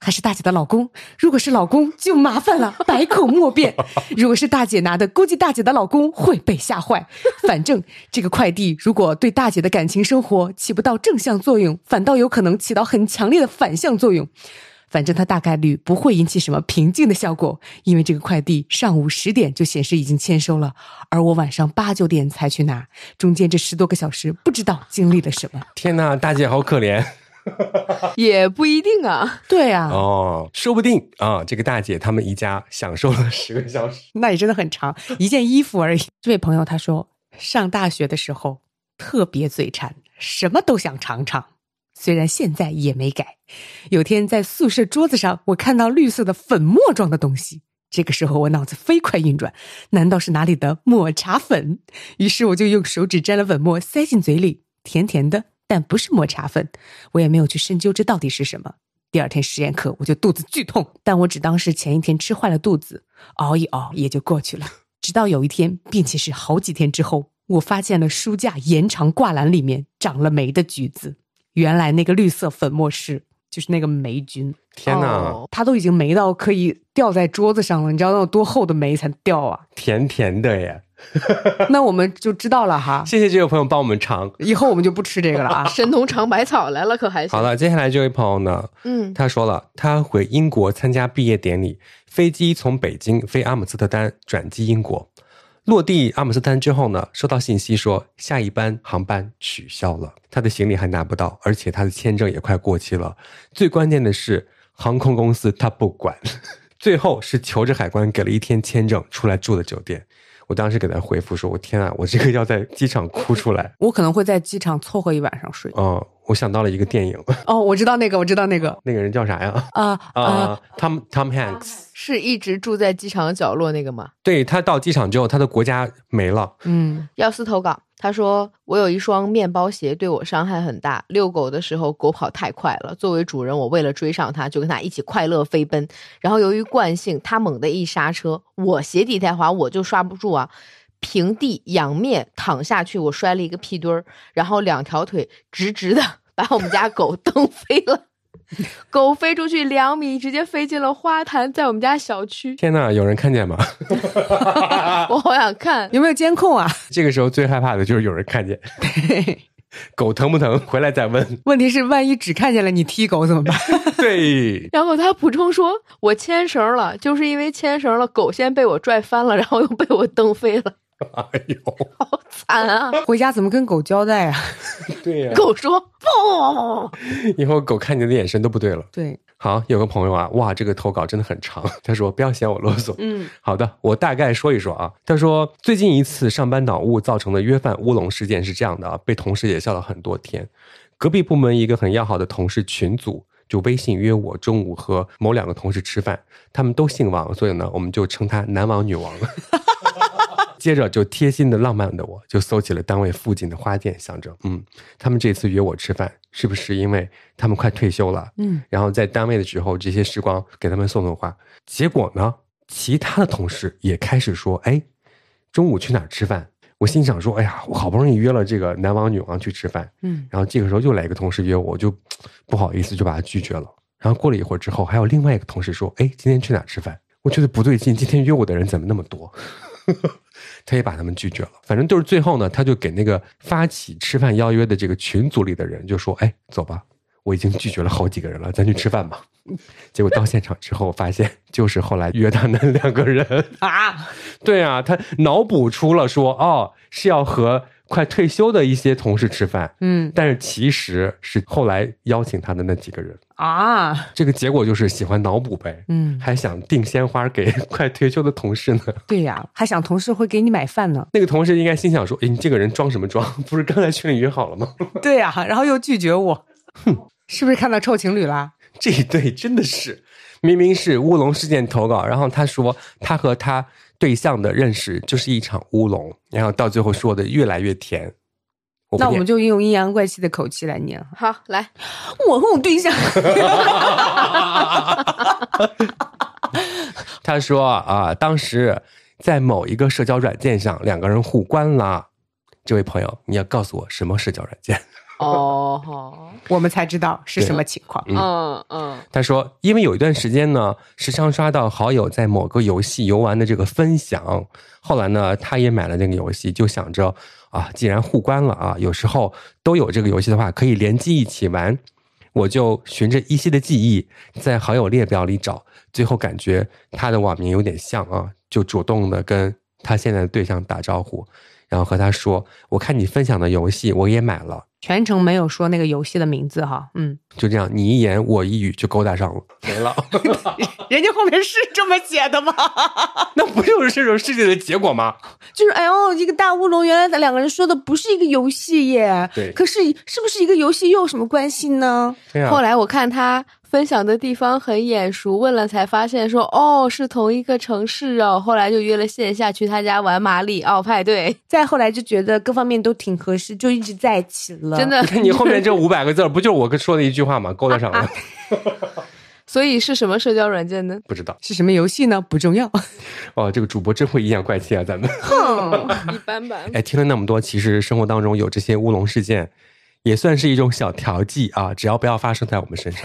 还是大姐的老公。如果是老公，就麻烦了，百口莫辩；如果是大姐拿的，估计大姐的老公会被吓坏。反正这个快递如果对大姐的感情生活起不到正向作用，反倒有可能起到很强烈的反向作用。反正它大概率不会引起什么平静的效果，因为这个快递上午十点就显示已经签收了，而我晚上八九点才去拿，中间这十多个小时不知道经历了什么。天哪，大姐好可怜，也不一定啊。对啊，哦，说不定啊，这个大姐他们一家享受了十个小时，那也真的很长，一件衣服而已。这位朋友他说，上大学的时候特别嘴馋，什么都想尝尝。虽然现在也没改，有天在宿舍桌子上，我看到绿色的粉末状的东西。这个时候我脑子飞快运转，难道是哪里的抹茶粉？于是我就用手指沾了粉末塞进嘴里，甜甜的，但不是抹茶粉。我也没有去深究这到底是什么。第二天实验课我就肚子剧痛，但我只当是前一天吃坏了肚子，熬一熬也就过去了。直到有一天，并且是好几天之后，我发现了书架延长挂篮里面长了霉的橘子。原来那个绿色粉末是就是那个霉菌，天哪，它都已经霉到可以掉在桌子上了，你知道那有多厚的霉才掉啊？甜甜的耶，那我们就知道了哈。谢谢这位朋友帮我们尝，以后我们就不吃这个了啊。神农尝百草来了，可还行？好了，接下来这位朋友呢，嗯，他说了，他回英国参加毕业典礼，飞机从北京飞阿姆斯特丹转机英国。落地阿姆斯特丹之后呢，收到信息说下一班航班取消了，他的行李还拿不到，而且他的签证也快过期了。最关键的是，航空公司他不管，最后是求着海关给了一天签证出来住的酒店。我当时给他回复说：“我天啊，我这个要在机场哭出来。”我可能会在机场凑合一晚上睡。哦，我想到了一个电影。哦，我知道那个，我知道那个，那个人叫啥呀？啊 啊，Tom Tom Hanks。是一直住在机场角落那个吗？对他到机场之后，他的国家没了。嗯，要撕投稿，他说我有一双面包鞋，对我伤害很大。遛狗的时候，狗跑太快了，作为主人，我为了追上它，就跟它一起快乐飞奔。然后由于惯性，它猛地一刹车，我鞋底太滑，我就刹不住啊，平地仰面躺下去，我摔了一个屁墩儿，然后两条腿直直的 把我们家狗蹬飞了。狗飞出去两米，直接飞进了花坛，在我们家小区。天哪，有人看见吗？我好想看，有没有监控啊？这个时候最害怕的就是有人看见。狗疼不疼？回来再问。问题是，万一只看见了你踢狗怎么办？对。然后他补充说：“我牵绳了，就是因为牵绳了，狗先被我拽翻了，然后又被我蹬飞了。”哎呦，好惨啊！回家怎么跟狗交代啊？对呀，狗说：“不。”以后狗看你的眼神都不对了。对，好，有个朋友啊，哇，这个投稿真的很长。他说：“不要嫌我啰嗦。”嗯，好的，我大概说一说啊。他说，最近一次上班脑雾造成的约饭乌龙事件是这样的啊，被同事也笑了很多天。隔壁部门一个很要好的同事群组就微信约我中午和某两个同事吃饭，他们都姓王，所以呢，我们就称他男王女王。接着就贴心的、浪漫的，我就搜起了单位附近的花店，想着，嗯，他们这次约我吃饭，是不是因为他们快退休了？嗯，然后在单位的时候，这些时光给他们送送花。结果呢，其他的同事也开始说，哎，中午去哪儿吃饭？我心想说，哎呀，我好不容易约了这个男王女王去吃饭，嗯，然后这个时候又来一个同事约我，我就不好意思就把他拒绝了。然后过了一会儿之后，还有另外一个同事说，哎，今天去哪儿吃饭？我觉得不对劲，今天约我的人怎么那么多？他也把他们拒绝了，反正就是最后呢，他就给那个发起吃饭邀约的这个群组里的人就说：“哎，走吧，我已经拒绝了好几个人了，咱去吃饭吧。”结果到现场之后，发现就是后来约他那两个人啊，对啊，他脑补出了说：“哦，是要和。”快退休的一些同事吃饭，嗯，但是其实是后来邀请他的那几个人啊，这个结果就是喜欢脑补呗，嗯，还想订鲜花给快退休的同事呢，对呀，还想同事会给你买饭呢。那个同事应该心想说：“哎，你这个人装什么装？不是刚才群里约好了吗？” 对呀，然后又拒绝我，哼，是不是看到臭情侣啦？这一对真的是，明明是乌龙事件投稿，然后他说他和他。对象的认识就是一场乌龙，然后到最后说的越来越甜。那我们就用阴阳怪气的口气来念。好，来，我和我对象。他说啊，当时在某一个社交软件上，两个人互关了。这位朋友，你要告诉我什么社交软件？哦，好，我们才知道是什么情况。嗯嗯，他说，因为有一段时间呢，时常刷到好友在某个游戏游玩的这个分享，后来呢，他也买了那个游戏，就想着啊，既然互关了啊，有时候都有这个游戏的话，可以联机一起玩。我就循着依稀的记忆，在好友列表里找，最后感觉他的网名有点像啊，就主动的跟他现在的对象打招呼，然后和他说：“我看你分享的游戏，我也买了。”全程没有说那个游戏的名字哈，嗯，就这样，你一言我一语就勾搭上了，没了。人家后面是这么写的吗？那不就是这种事情的结果吗？就是哎呦，一个大乌龙，原来咱两个人说的不是一个游戏耶。对，可是是不是一个游戏又有什么关系呢？后来我看他。分享的地方很眼熟，问了才发现说哦是同一个城市哦。后来就约了线下去他家玩马里奥派对，再后来就觉得各方面都挺合适，就一直在一起了。真的，你后面这五百个字不就是我跟说的一句话吗？勾搭上了。所以是什么社交软件呢？不知道是什么游戏呢？不重要。哦，这个主播真会阴阳怪气啊，咱们。哼，一般般。哎，听了那么多，其实生活当中有这些乌龙事件。也算是一种小调剂啊，只要不要发生在我们身上。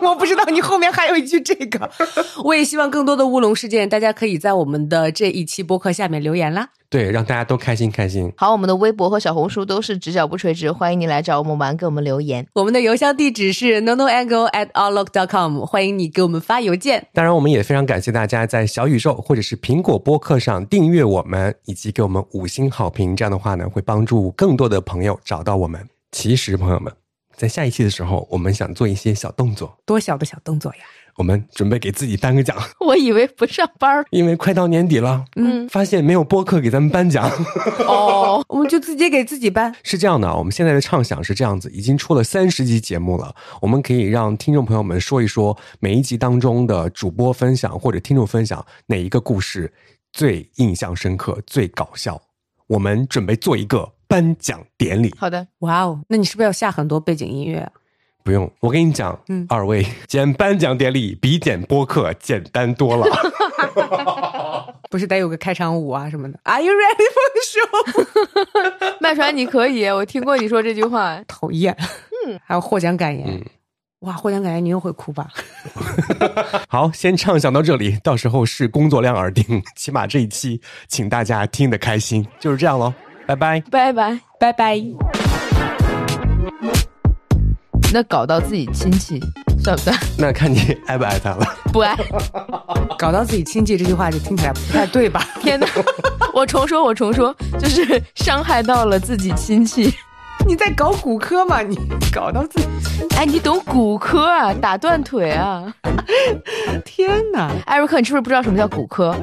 我不知道你后面还有一句这个，我也希望更多的乌龙事件，大家可以在我们的这一期播客下面留言啦。对，让大家都开心开心。好，我们的微博和小红书都是直角不垂直，欢迎你来找我们玩，给我们留言。我们的邮箱地址是 nonoangle at outlook dot com，欢迎你给我们发邮件。当然，我们也非常感谢大家在小宇宙或者是苹果播客上订阅我们，以及给我们五星好评。这样的话呢，会帮助更多的朋友找到我们。其实，朋友们，在下一期的时候，我们想做一些小动作。多小的小动作呀！我们准备给自己颁个奖。我以为不上班，因为快到年底了。嗯，发现没有播客给咱们颁奖。哦，我们就直接给自己颁。是这样的，我们现在的畅想是这样子：已经出了三十集节目了，我们可以让听众朋友们说一说每一集当中的主播分享或者听众分享哪一个故事最印象深刻、最搞笑。我们准备做一个。颁奖典礼，好的，哇哦，那你是不是要下很多背景音乐？不用，我跟你讲，嗯，二位剪颁奖典礼比剪播客简单多了。不是得有个开场舞啊什么的？Are you ready for the show？麦传，你可以，我听过你说这句话。讨厌，嗯，还有获奖感言，哇，获奖感言你又会哭吧？好，先畅想到这里，到时候视工作量而定，起码这一期，请大家听得开心，就是这样喽。拜拜，拜拜，拜拜。那搞到自己亲戚算不算？那看你爱不爱他了。不爱。搞到自己亲戚这句话就听起来不太对吧？天哪！我重说，我重说，就是伤害到了自己亲戚。你在搞骨科吗？你搞到自己……哎，你懂骨科啊？打断腿啊！天哪！艾瑞克，你是不是不知道什么叫骨科？